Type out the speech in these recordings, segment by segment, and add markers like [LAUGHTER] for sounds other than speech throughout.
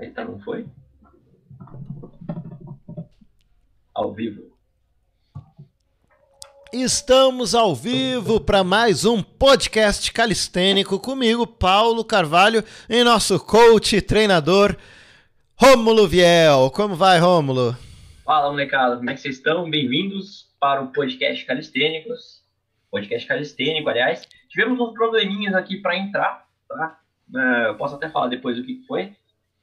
Eita, não foi? Ao vivo. Estamos ao vivo para mais um podcast calistênico comigo, Paulo Carvalho, e nosso coach e treinador, Rômulo Viel. Como vai, Rômulo? Fala, molecada, como é que vocês estão? Bem-vindos para o podcast Calistênicos. Podcast calistênico, aliás. Tivemos uns probleminhas aqui para entrar, tá? É, eu posso até falar depois o que foi,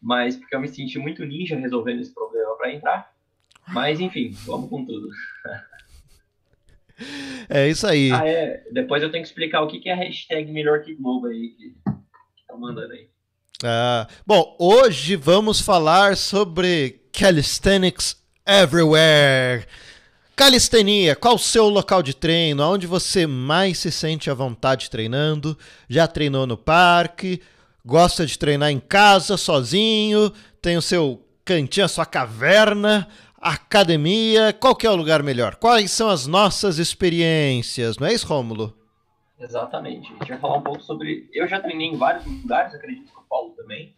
mas porque eu me senti muito ninja resolvendo esse problema para entrar. Mas enfim, vamos com tudo. É isso aí. Ah, é. Depois eu tenho que explicar o que é a hashtag melhor que Globo aí que, que tá mandando aí. Ah, bom, hoje vamos falar sobre calisthenics everywhere. Calistenia, qual o seu local de treino? Onde você mais se sente à vontade treinando? Já treinou no parque? Gosta de treinar em casa, sozinho? Tem o seu cantinho, a sua caverna? Academia? Qual que é o lugar melhor? Quais são as nossas experiências? Não é isso, Rômulo? Exatamente. A gente vai falar um pouco sobre. Eu já treinei em vários lugares, acredito que o Paulo também.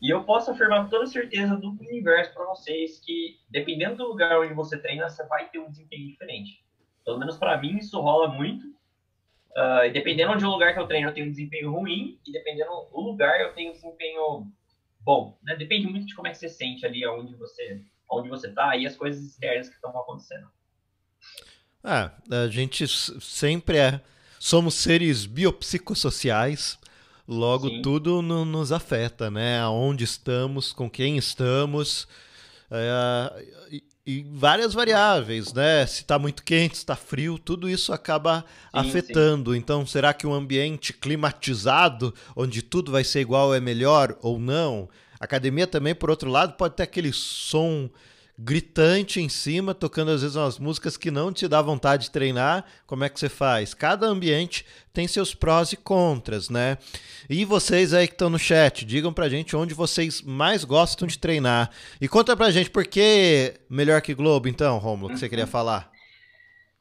E eu posso afirmar com toda certeza do universo para vocês que, dependendo do lugar onde você treina, você vai ter um desempenho diferente. Pelo menos para mim, isso rola muito. Uh, dependendo do lugar que eu treino, eu tenho um desempenho ruim. E dependendo do lugar, eu tenho um desempenho bom. Né? Depende muito de como é que você sente ali, onde você, onde você tá e as coisas externas que estão acontecendo. Ah, a gente sempre é. Somos seres biopsicossociais. Logo, Sim. tudo no, nos afeta, né? Aonde estamos, com quem estamos. É, e, várias variáveis, né? Se está muito quente, se está frio, tudo isso acaba sim, afetando. Sim. Então, será que um ambiente climatizado, onde tudo vai ser igual, é melhor ou não? academia também, por outro lado, pode ter aquele som gritante em cima, tocando às vezes umas músicas que não te dá vontade de treinar. Como é que você faz? Cada ambiente tem seus prós e contras, né? E vocês aí que estão no chat, digam pra gente onde vocês mais gostam de treinar. E conta pra gente por que melhor que Globo, então, Romulo, que você queria falar.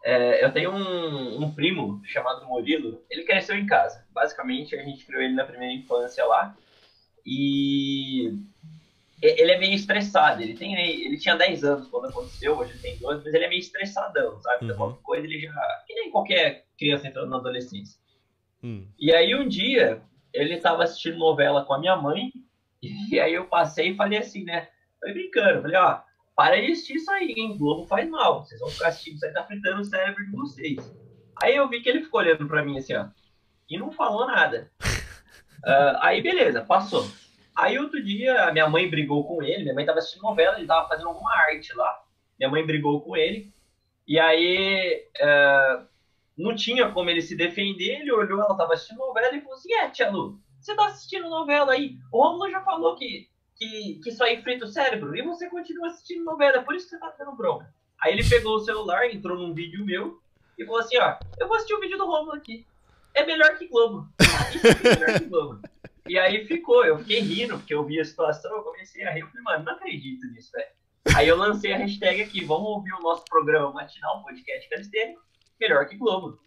É, eu tenho um, um, primo chamado Murilo, ele cresceu em casa. Basicamente, a gente criou ele na primeira infância lá. E ele é meio estressado. Ele, tem, ele tinha 10 anos quando aconteceu, hoje ele tem 12, mas ele é meio estressadão, sabe? Então, uhum. Qualquer coisa ele já. Que nem qualquer criança entrando na adolescência. Uhum. E aí um dia ele tava assistindo novela com a minha mãe, [LAUGHS] e aí eu passei e falei assim, né? Falei brincando, falei, ó, para de assistir isso aí, hein? Globo faz mal. Vocês vão ficar assistindo isso aí, tá fritando o cérebro de vocês. Aí eu vi que ele ficou olhando pra mim assim, ó, e não falou nada. uh, [LAUGHS] aí beleza, passou. Aí outro dia, minha mãe brigou com ele, minha mãe tava assistindo novela, ele tava fazendo alguma arte lá. Minha mãe brigou com ele, e aí uh, não tinha como ele se defender, ele olhou, ela tava assistindo novela e falou assim, é, tia Lu, você tá assistindo novela aí? O Romulo já falou que, que, que isso aí frita o cérebro, e você continua assistindo novela, por isso que você tá tendo bronca. Aí ele pegou o celular, entrou num vídeo meu, e falou assim, ó, eu vou assistir o vídeo do Romulo aqui. É melhor que Globo. Isso é melhor que Globo. E aí ficou, eu fiquei rindo, porque eu vi a situação, eu comecei a rir, eu falei, mano, não acredito nisso, velho. Aí eu lancei a hashtag aqui, vamos ouvir o nosso programa matinal, podcast calistênico, melhor que Globo.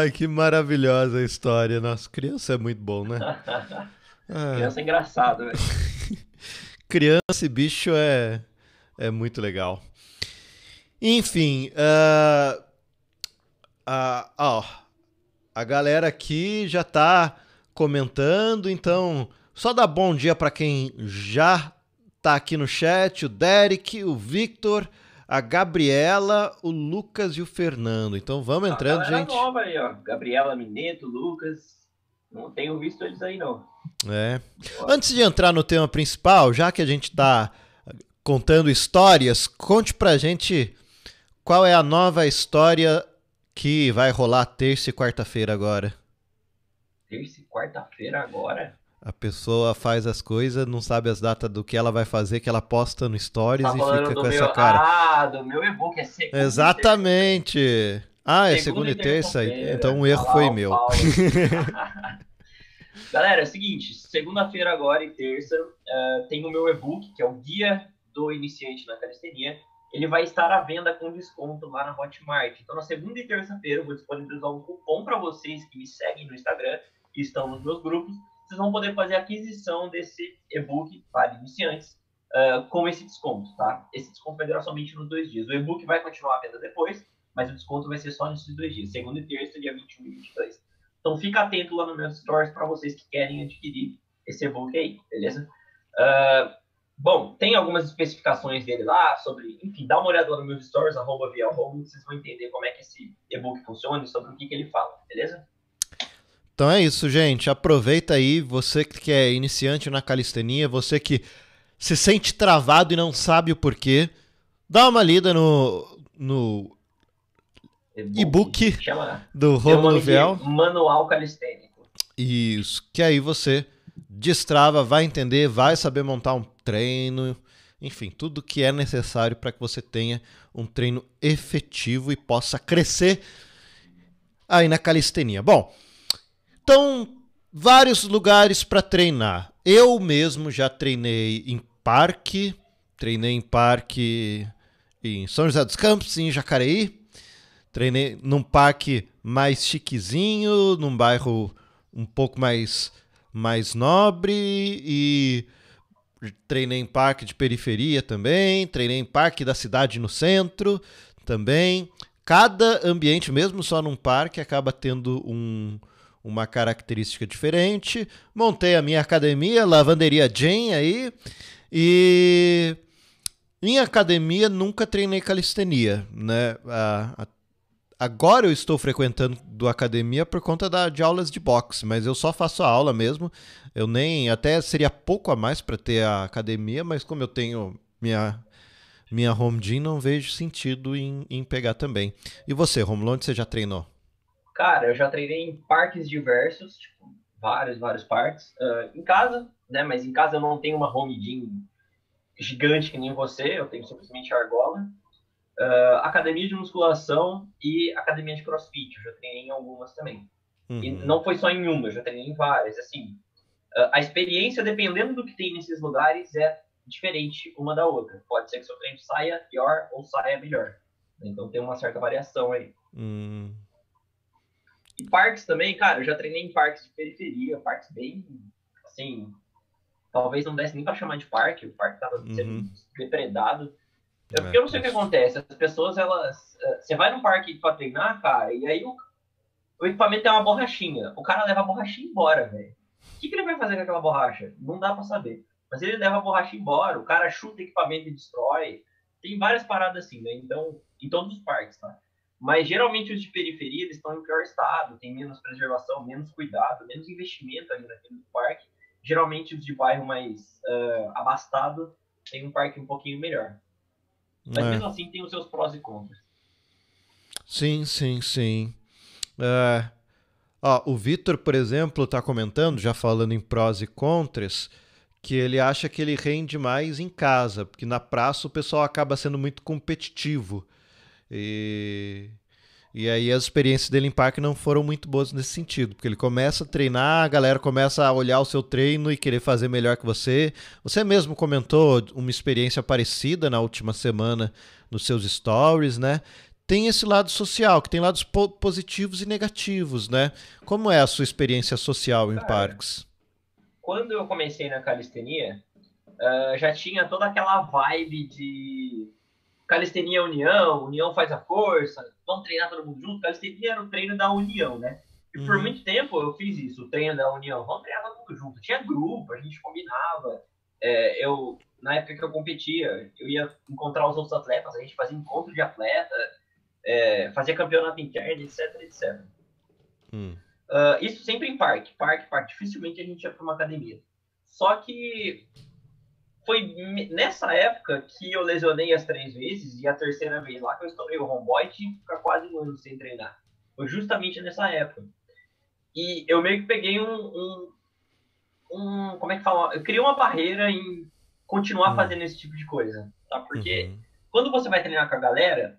Ai, que maravilhosa a história. Nossa, criança é muito bom, né? ah. [LAUGHS] Criança é engraçado, velho. [LAUGHS] criança e bicho é, é muito legal. Enfim, uh, uh, oh, a galera aqui já tá comentando. Então, só dá bom dia para quem já tá aqui no chat: o Derek, o Victor, a Gabriela, o Lucas e o Fernando. Então vamos entrando, gente. nova aí, ó. Gabriela Mineto, Lucas. Não tenho visto eles aí, não. É. Antes de entrar no tema principal, já que a gente tá contando histórias, conte pra gente qual é a nova história que vai rolar terça e quarta-feira agora terça e quarta-feira agora. A pessoa faz as coisas, não sabe as datas do que ela vai fazer, que ela posta no Stories tá e fica com meu... essa cara. Ah, do meu e-book é segunda Exatamente. Ah, é segunda, e terça? Então o erro foi meu. [LAUGHS] Galera, é o seguinte, segunda-feira agora e terça uh, tem o meu e-book, que é o Guia do Iniciante na Calistenia. Ele vai estar à venda com desconto lá na Hotmart. Então, na segunda e terça-feira, eu vou disponibilizar um cupom para vocês que me seguem no Instagram estão nos meus grupos, vocês vão poder fazer a aquisição desse e-book para iniciantes uh, com esse desconto, tá? Esse desconto vai durar somente nos dois dias. O e-book vai continuar a venda depois, mas o desconto vai ser só nesses dois dias, segunda e terça, dia 21 e 22. Então fica atento lá no meu stories para vocês que querem adquirir esse e-book aí, beleza? Uh, bom, tem algumas especificações dele lá sobre, enfim, dá uma olhada lá no meus stories, arroba Home, vocês vão entender como é que esse e-book funciona e sobre o que, que ele fala, beleza? Então é isso, gente. Aproveita aí, você que é iniciante na calistenia, você que se sente travado e não sabe o porquê, dá uma lida no, no e-book do Romulo Viel. Manual calistênico. Isso, que aí você destrava, vai entender, vai saber montar um treino, enfim, tudo que é necessário para que você tenha um treino efetivo e possa crescer aí na calistenia. Bom, então vários lugares para treinar. Eu mesmo já treinei em parque, treinei em parque em São José dos Campos, em Jacareí, Treinei num parque mais chiquezinho, num bairro um pouco mais, mais nobre e treinei em parque de periferia também, treinei em parque da cidade no centro também. Cada ambiente, mesmo só num parque, acaba tendo um, uma característica diferente. Montei a minha academia, Lavanderia Jane aí, e em academia nunca treinei calistenia, né? A, a Agora eu estou frequentando do academia por conta da, de aulas de boxe, mas eu só faço a aula mesmo. Eu nem. Até seria pouco a mais para ter a academia, mas como eu tenho minha, minha home gym, não vejo sentido em, em pegar também. E você, Romulo, onde você já treinou? Cara, eu já treinei em parques diversos, tipo, vários, vários parques. Uh, em casa, né? Mas em casa eu não tenho uma home gym gigante que nem você, eu tenho simplesmente a argola uh, academia de musculação e academia de crossfit. Eu já treinei em algumas também. Uhum. E não foi só em uma, eu já treinei em várias. Assim, uh, a experiência, dependendo do que tem nesses lugares, é diferente uma da outra. Pode ser que seu treino saia pior ou saia melhor. Então tem uma certa variação aí. Uhum. E parques também, cara, eu já treinei em parques de periferia, parques bem, assim, talvez não desse nem para chamar de parque, o parque tava sendo uhum. depredado. É porque eu não sei o que acontece. As pessoas, elas. Eh, você vai num parque pra treinar, cara, e aí o, o equipamento é uma borrachinha. O cara leva a borrachinha embora, velho. O que, que ele vai fazer com aquela borracha? Não dá pra saber. Mas ele leva a borracha embora, o cara chuta o equipamento e destrói. Tem várias paradas assim, né? Então, em todos os parques, tá? Mas geralmente os de periferia estão em pior estado, tem menos preservação, menos cuidado, menos investimento ali naquele parque. Geralmente os de bairro mais uh, abastado tem um parque um pouquinho melhor. Mas é. mesmo assim tem os seus prós e contras. Sim, sim, sim. É... Ó, o Vitor, por exemplo, está comentando, já falando em prós e contras, que ele acha que ele rende mais em casa, porque na praça o pessoal acaba sendo muito competitivo. E e aí as experiências dele em parque não foram muito boas nesse sentido, porque ele começa a treinar, a galera começa a olhar o seu treino e querer fazer melhor que você. Você mesmo comentou uma experiência parecida na última semana nos seus stories, né? Tem esse lado social, que tem lados po positivos e negativos, né? Como é a sua experiência social em Cara, parques? Quando eu comecei na calistenia, uh, já tinha toda aquela vibe de calistenia é união, união faz a força, vamos treinar todo mundo junto. Calistenia era o treino da união, né? E por uhum. muito tempo eu fiz isso, o treino da união. Vamos treinar todo mundo junto. Tinha grupo, a gente combinava. É, eu, na época que eu competia, eu ia encontrar os outros atletas, a gente fazia encontro de atleta, é, fazia campeonato interno, etc, etc. Hum. Uh, isso sempre em parque, parque, parque. Dificilmente a gente ia para uma academia. Só que foi nessa época que eu lesionei as três vezes e a terceira vez lá que eu estourei o romboid e tive que ficar quase um ano sem treinar. Foi justamente nessa época. E eu meio que peguei um, um, um como é que fala? Eu criei uma barreira em continuar uhum. fazendo esse tipo de coisa, tá? Porque uhum. quando você vai treinar com a galera,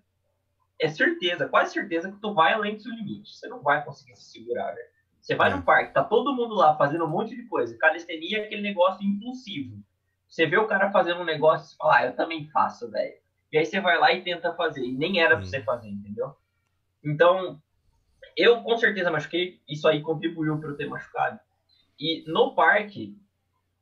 é certeza, quase certeza que tu vai além do seu limite. Você não vai conseguir se segurar, velho. Você vai é. no parque, tá todo mundo lá fazendo um monte de coisa. Calistenia é aquele negócio impulsivo você vê o cara fazendo um negócio e fala, ah, eu também faço, velho. E aí você vai lá e tenta fazer. E nem era pra você fazer, entendeu? Então, eu com certeza machuquei. Isso aí contribuiu para eu ter machucado. E no parque,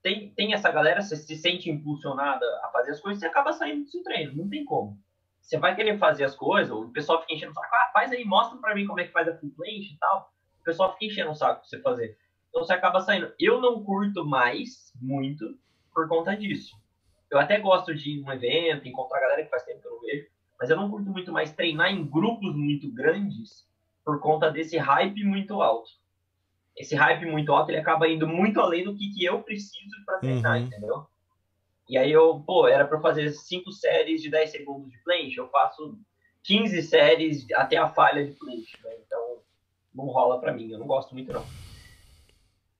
tem, tem essa galera, você se sente impulsionada a fazer as coisas, você acaba saindo do treino, não tem como. Você vai querer fazer as coisas, o pessoal fica enchendo o saco, ah, faz aí, mostra pra mim como é que faz a full planche e tal. O pessoal fica enchendo o saco pra você fazer. Então você acaba saindo. Eu não curto mais muito por conta disso. Eu até gosto de ir num evento, encontrar a galera que faz tempo que eu não vejo, mas eu não curto muito mais treinar em grupos muito grandes por conta desse hype muito alto. Esse hype muito alto, ele acaba indo muito além do que, que eu preciso para treinar, uhum. entendeu? E aí eu, pô, era para fazer cinco séries de 10 segundos de planche, eu faço 15 séries até a falha de planche, né? Então não rola para mim, eu não gosto muito não.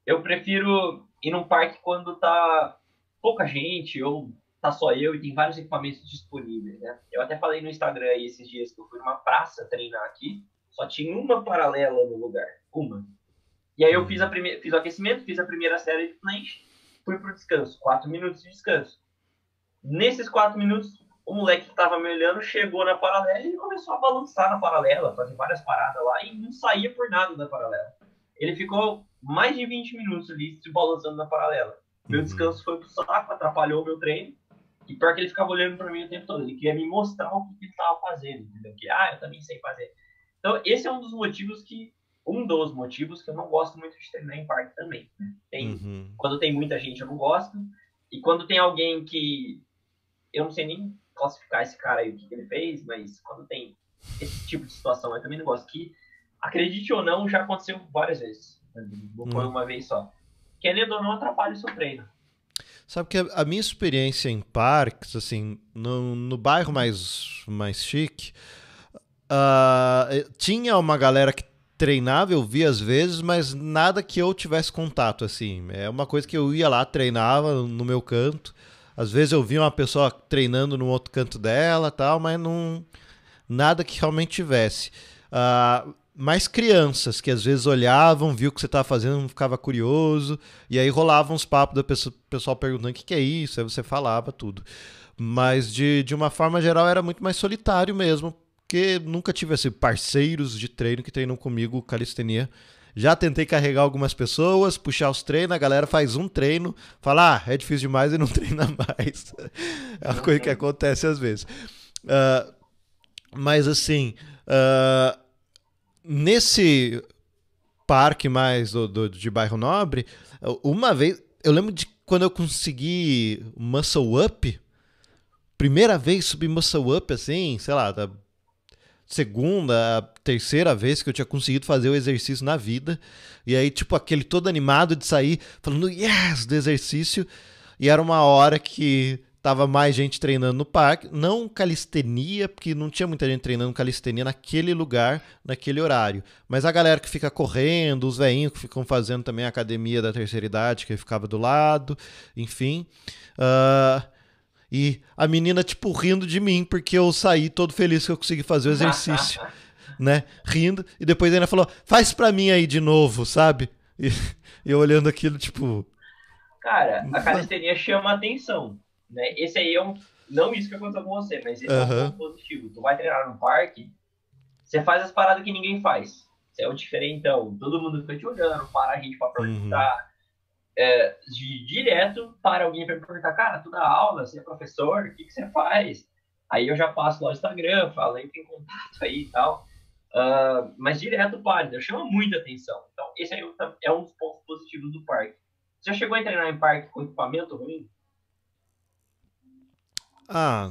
Eu prefiro ir num parque quando tá pouca gente ou tá só eu e tem vários equipamentos disponíveis, né? Eu até falei no Instagram aí esses dias que eu fui numa praça treinar aqui, só tinha uma paralela no lugar, uma. E aí eu fiz, a prime... fiz o aquecimento, fiz a primeira série de planche, fui pro descanso, quatro minutos de descanso. Nesses quatro minutos, o moleque que tava me olhando chegou na paralela e começou a balançar na paralela, fazer várias paradas lá e não saía por nada da paralela. Ele ficou mais de 20 minutos ali se balançando na paralela. Meu uhum. descanso foi pro saco, atrapalhou o meu treino. E pior que ele ficava olhando para mim o tempo todo. Ele queria me mostrar o que ele tava fazendo, entendeu? Que, ah, eu também sei fazer. Então, esse é um dos motivos que um dos motivos que eu não gosto muito de treinar em parque também. Né? Tem, uhum. Quando tem muita gente, eu não gosto. E quando tem alguém que. Eu não sei nem classificar esse cara aí, o que, que ele fez, mas quando tem esse tipo de situação, eu também não gosto. Que, acredite ou não, já aconteceu várias vezes. Não foi uhum. uma vez só. Querendo ou não, atrapalha o seu treino. Sabe que a minha experiência em parques, assim, no, no bairro mais, mais chique, uh, tinha uma galera que treinava, eu via às vezes, mas nada que eu tivesse contato, assim. É uma coisa que eu ia lá, treinava no meu canto. Às vezes eu via uma pessoa treinando no outro canto dela, tal, mas não nada que realmente tivesse. Uh, mais crianças que às vezes olhavam, viu o que você estava fazendo, ficava curioso, e aí rolavam uns papos do pessoal, pessoal perguntando o que, que é isso, aí você falava tudo. Mas de, de uma forma geral era muito mais solitário mesmo, porque nunca tive assim, parceiros de treino que treinam comigo calistenia. Já tentei carregar algumas pessoas, puxar os treinos, a galera faz um treino, fala, ah, é difícil demais e não [LAUGHS] treina mais. é uma coisa que acontece às vezes. Uh, mas assim, uh, nesse parque mais do, do, de bairro nobre, uma vez, eu lembro de quando eu consegui muscle up, primeira vez subir muscle up assim, sei lá, da segunda, terceira vez que eu tinha conseguido fazer o exercício na vida. E aí, tipo, aquele todo animado de sair, falando yes do exercício. E era uma hora que tava mais gente treinando no parque, não calistenia, porque não tinha muita gente treinando calistenia naquele lugar, naquele horário. Mas a galera que fica correndo, os velhinhos que ficam fazendo também a academia da terceira idade, que ficava do lado, enfim. Uh, e a menina, tipo, rindo de mim, porque eu saí todo feliz que eu consegui fazer o exercício. [LAUGHS] né? Rindo. E depois ainda falou, faz pra mim aí de novo, sabe? E eu olhando aquilo, tipo. Cara, a [LAUGHS] calistenia chama atenção. Né? Esse aí é um. Não isso que aconteceu com você, mas esse é um ponto positivo. Tu vai treinar no parque, você faz as paradas que ninguém faz. Você é o diferentão. Todo mundo fica te olhando, para a gente pra perguntar. Uhum é, de direto para alguém para me perguntar, cara, tu dá aula, você é professor, o que, que você faz? Aí eu já passo lá no Instagram, falo, entra em contato aí e tal. Uh, mas direto para, chama muita atenção. Então, esse aí é um dos pontos positivos do parque. Você já chegou a treinar em parque com equipamento ruim? Ah,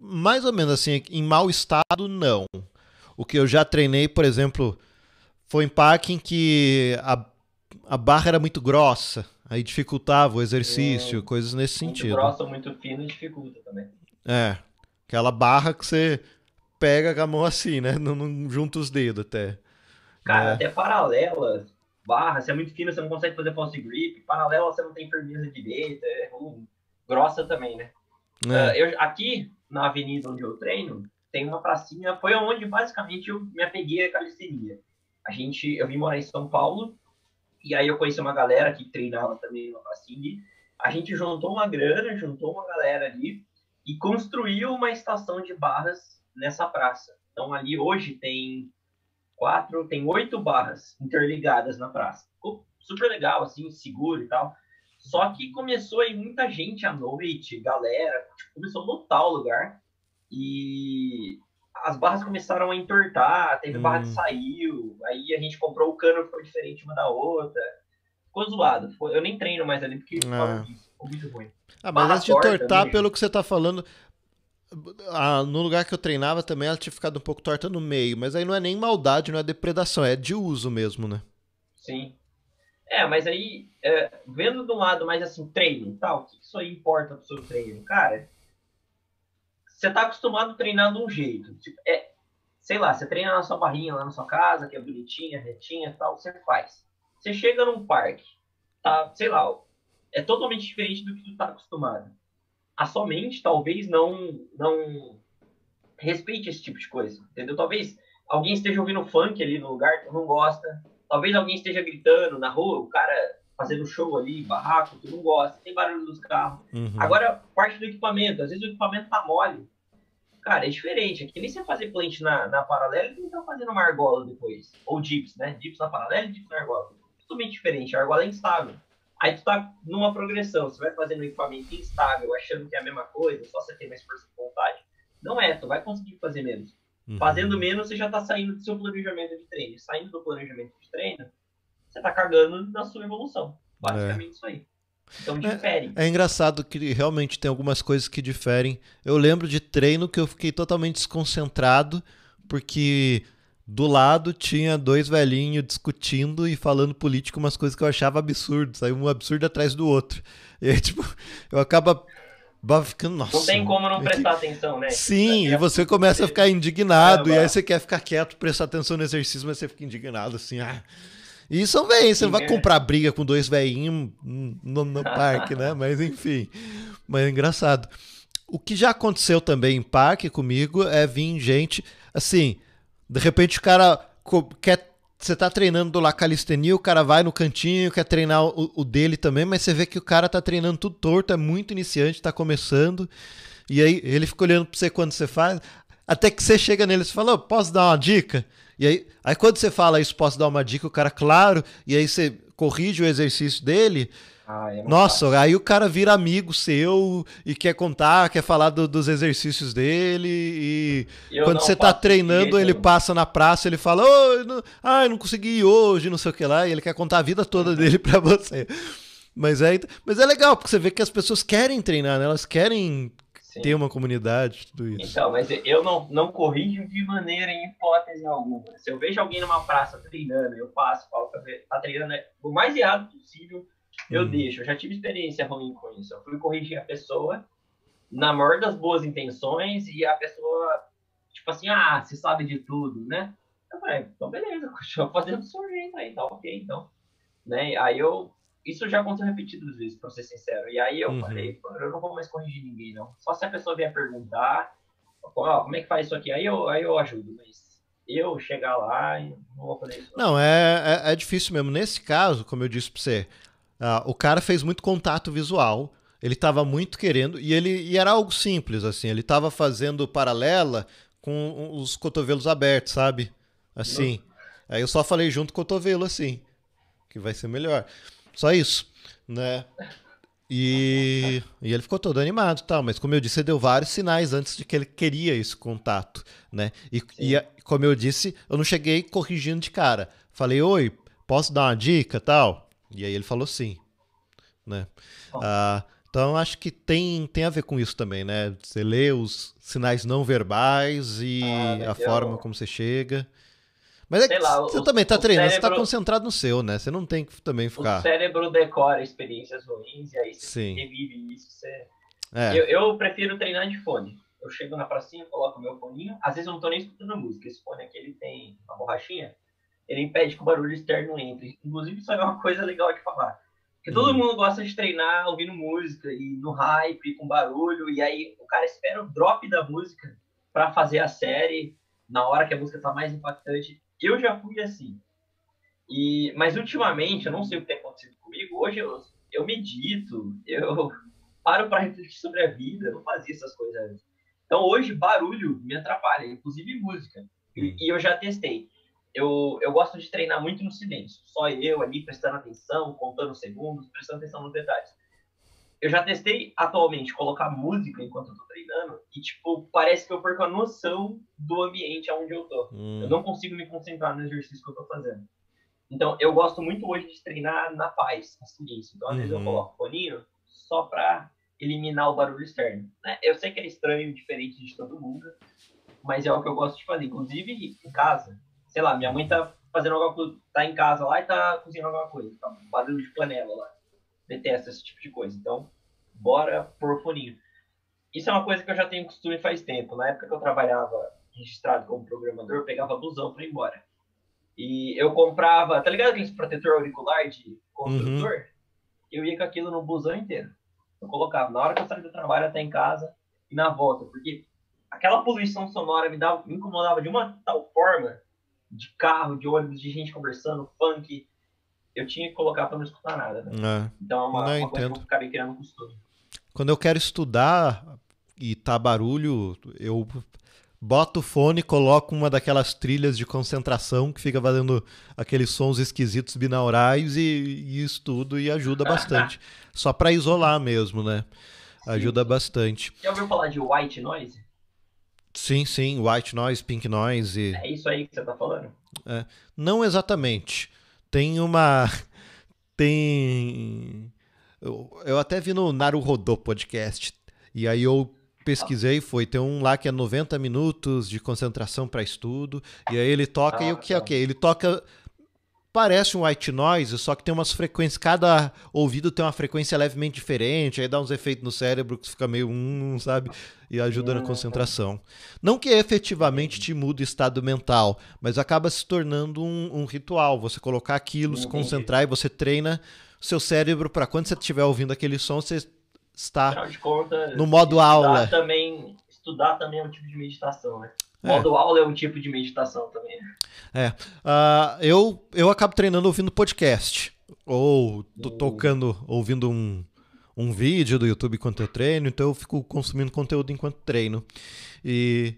mais ou menos assim, em mau estado, não. O que eu já treinei, por exemplo, foi em parque em que a a barra era muito grossa, aí dificultava o exercício, é, coisas nesse sentido. Muito grossa muito fina dificulta também. É, aquela barra que você pega com a mão assim, né? Não, não junta os dedos até. Cara, é. até paralela, barra, se é muito fina você não consegue fazer false grip, paralela você não tem firmeza direita, é ruim. Grossa também, né? É. Uh, eu, aqui, na avenida onde eu treino, tem uma pracinha, foi onde basicamente eu me apeguei a calistenia. A gente, eu vim morar em São Paulo, e aí eu conheci uma galera que treinava também no Passing. A gente juntou uma grana, juntou uma galera ali e construiu uma estação de barras nessa praça. Então ali hoje tem quatro, tem oito barras interligadas na praça. Ficou super legal, assim, seguro e tal. Só que começou aí muita gente à noite, galera, tipo, começou a lotar o lugar. E as barras começaram a entortar, teve hum. barra que saiu, aí a gente comprou o cano, ficou diferente uma da outra. Ficou zoado. Eu nem treino mais ali porque ah. ficou muito ruim. Ah, mas antes de entortar, pelo que você tá falando, ah, no lugar que eu treinava também ela tinha ficado um pouco torta no meio, mas aí não é nem maldade, não é depredação, é de uso mesmo, né? Sim. É, mas aí, é, vendo de um lado mais assim, treino tal, o que isso aí importa pro seu treino? Cara, você tá acostumado a treinar de um jeito. Tipo, é, sei lá, você treina na sua barrinha lá na sua casa, que é bonitinha, retinha tal, você faz. Você chega num parque, tá, sei lá, é totalmente diferente do que tu tá acostumado. A sua mente talvez não, não respeite esse tipo de coisa, entendeu? Talvez alguém esteja ouvindo funk ali no lugar tu não gosta, talvez alguém esteja gritando na rua, o cara fazendo show ali, barraco, tu não gosta, tem barulho dos carros. Uhum. Agora, parte do equipamento, às vezes o equipamento tá mole. Cara, é diferente. Aqui nem você fazer plant na, na paralela e tá fazendo uma argola depois. Ou dips, né? Dips na paralela e dips na argola. Totalmente diferente. A argola é instável. Aí tu tá numa progressão. Você vai fazendo um equipamento instável, achando que é a mesma coisa, só você tem mais força de vontade. Não é, tu vai conseguir fazer menos. Uhum. Fazendo menos, você já tá saindo do seu planejamento de treino. Saindo do planejamento de treino, você tá cagando na sua evolução. Basicamente é. isso aí. Então é, difere. É, é, engraçado que realmente tem algumas coisas que diferem. Eu lembro de treino que eu fiquei totalmente desconcentrado, porque do lado tinha dois velhinhos discutindo e falando político umas coisas que eu achava absurdo. Saiu um absurdo atrás do outro. E aí, tipo, eu acabo ficando, nossa. Não tem como não prestar que... atenção, né? Sim, e você começa a ficar indignado, é, e aí você quer ficar quieto, prestar atenção no exercício, mas você fica indignado, assim, ah, e são velhinhos, você não vai comprar briga com dois velhinhos no, no parque, né? Mas enfim. Mas é engraçado. O que já aconteceu também em parque comigo é vir gente, assim, de repente o cara quer. Você tá treinando lá calistenia, o cara vai no cantinho, quer treinar o, o, dele também, mas você vê que o cara tá treinando tudo torto, é muito iniciante, tá começando. E aí ele fica olhando pra você quando você faz. Até que você chega nele e fala, oh, posso dar uma dica? E aí, aí quando você fala isso, posso dar uma dica, o cara, claro, e aí você corrige o exercício dele. Ah, é Nossa, aí o cara vira amigo seu e quer contar, quer falar do, dos exercícios dele. E eu quando você tá treinando, ele passa na praça, ele fala: oh, não, ah, não consegui ir hoje, não sei o que lá, e ele quer contar a vida toda dele pra você. Mas é, mas é legal, porque você vê que as pessoas querem treinar, né? Elas querem Sim. ter uma comunidade, tudo isso. Então, mas eu não, não corrijo de maneira em hipótese alguma. Se eu vejo alguém numa praça treinando, eu passo, falo tá treinando é, o mais errado possível, eu hum. deixo. Eu já tive experiência ruim com isso. Eu fui corrigir a pessoa na maior das boas intenções e a pessoa, tipo assim, ah, você sabe de tudo, né? Eu falei, então beleza, [LAUGHS] continua fazendo seu jeito aí, tá ok, então. Né? Aí eu isso já aconteceu repetidas vezes, pra ser sincero. E aí eu uhum. falei, eu não vou mais corrigir ninguém, não. Só se a pessoa vier perguntar, oh, como é que faz isso aqui? Aí eu, aí eu ajudo, mas eu chegar lá e não vou fazer isso. Não, é, é, é, difícil mesmo. Nesse caso, como eu disse pra você, uh, o cara fez muito contato visual, ele estava muito querendo, e ele e era algo simples, assim, ele estava fazendo paralela com os cotovelos abertos, sabe? Assim. Aí eu só falei junto cotovelo, assim, que vai ser melhor. Só isso, né? E, e ele ficou todo animado tal, mas como eu disse, ele deu vários sinais antes de que ele queria esse contato, né? E, e, como eu disse, eu não cheguei corrigindo de cara. Falei, oi, posso dar uma dica tal? E aí ele falou sim, né? Ah, então acho que tem, tem a ver com isso também, né? Você lê os sinais não verbais e ah, a forma como você chega. Mas é que lá, você o, também tá treinando, cérebro, você tá concentrado no seu, né? Você não tem que também ficar. O cérebro decora experiências ruins e aí você Sim. revive isso. Você... É. Eu, eu, prefiro treinar de fone. Eu chego na pracinha, coloco meu foninho. Às vezes eu não tô nem escutando música. Esse fone aqui ele tem uma borrachinha. Ele impede que o barulho externo entre. Inclusive, isso é uma coisa legal de falar. Porque todo hum. mundo gosta de treinar ouvindo música e no hype, com barulho. E aí o cara espera o drop da música para fazer a série na hora que a música tá mais impactante. Eu já fui assim. E, mas ultimamente, eu não sei o que tem acontecido comigo. Hoje eu, eu medito, eu paro para refletir sobre a vida, eu não fazia essas coisas antes. Então hoje barulho me atrapalha, inclusive música. E, hum. e eu já testei. Eu, eu gosto de treinar muito no silêncio. Só eu ali prestando atenção, contando segundos, prestando atenção nos detalhes. Eu já testei atualmente colocar música enquanto eu tô treinando e, tipo, parece que eu perco a noção do ambiente onde eu tô. Hum. Eu não consigo me concentrar no exercício que eu tô fazendo. Então, eu gosto muito hoje de treinar na paz, no silêncio. Então, às uhum. vezes eu uhum. coloco foninho só pra eliminar o barulho externo. Né? Eu sei que é estranho, diferente de todo mundo, mas é o que eu gosto de fazer. Inclusive, em casa, sei lá, minha mãe tá fazendo alguma coisa, tá em casa lá e tá cozinhando alguma coisa, tá barulho de panela lá. Detesto esse tipo de coisa. Então, bora por foninho. Isso é uma coisa que eu já tenho costume faz tempo. Na época que eu trabalhava registrado como programador, eu pegava busão para ir embora. E eu comprava, tá ligado aquele protetor auricular de construtor? Uhum. Eu ia com aquilo no busão inteiro. Eu colocava na hora que eu saía do trabalho até em casa e na volta, porque aquela poluição sonora me, dava, me incomodava de uma tal forma de carro, de ônibus, de gente conversando, funk. Eu tinha que colocar para não escutar nada. Né? É. Então é uma, uma coisa que eu acabei criando costume. Quando eu quero estudar e tá barulho, eu boto o fone, coloco uma daquelas trilhas de concentração que fica fazendo aqueles sons esquisitos binaurais e, e estudo e ajuda bastante. [LAUGHS] Só para isolar mesmo, né? Ajuda sim. bastante. Já ouviu falar de white noise? Sim, sim, white noise, pink noise. É isso aí que você tá falando? É, não exatamente. Tem uma. [LAUGHS] Tem. Eu, eu até vi no Naruhodô podcast. E aí eu pesquisei, foi. Tem um lá que é 90 minutos de concentração para estudo. E aí ele toca, ah, e o que é o que? Ele toca Parece um white noise, só que tem umas frequências. Cada ouvido tem uma frequência levemente diferente, aí dá uns efeitos no cérebro que fica meio um, sabe? E ajuda na concentração. Não que efetivamente te mude o estado mental, mas acaba se tornando um, um ritual. Você colocar aquilo, se concentrar e você treina seu cérebro para quando você estiver ouvindo aquele som, você está no modo aula. Também, estudar também é um tipo de meditação, né? É. Modo aula é um tipo de meditação também. É. Uh, eu, eu acabo treinando ouvindo podcast. Ou tô uh. tocando, ouvindo um, um vídeo do YouTube enquanto eu treino, então eu fico consumindo conteúdo enquanto treino. E,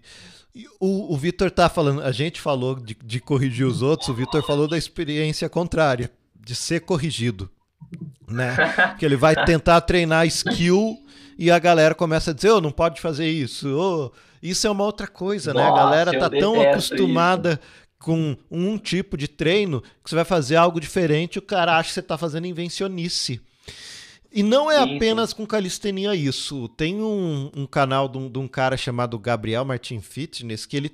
e o, o Vitor tá falando, a gente falou de, de corrigir os outros, o Vitor falou da experiência contrária, de ser corrigido. Né? [LAUGHS] que ele vai tentar treinar skill e a galera começa a dizer, oh, não pode fazer isso, oh, isso é uma outra coisa, Nossa, né? A galera tá tão acostumada isso. com um tipo de treino que você vai fazer algo diferente, o cara acha que você tá fazendo invencionice. E não é sim, apenas sim. com calistenia isso. Tem um, um canal de um, de um, cara chamado Gabriel Martin Fitness que ele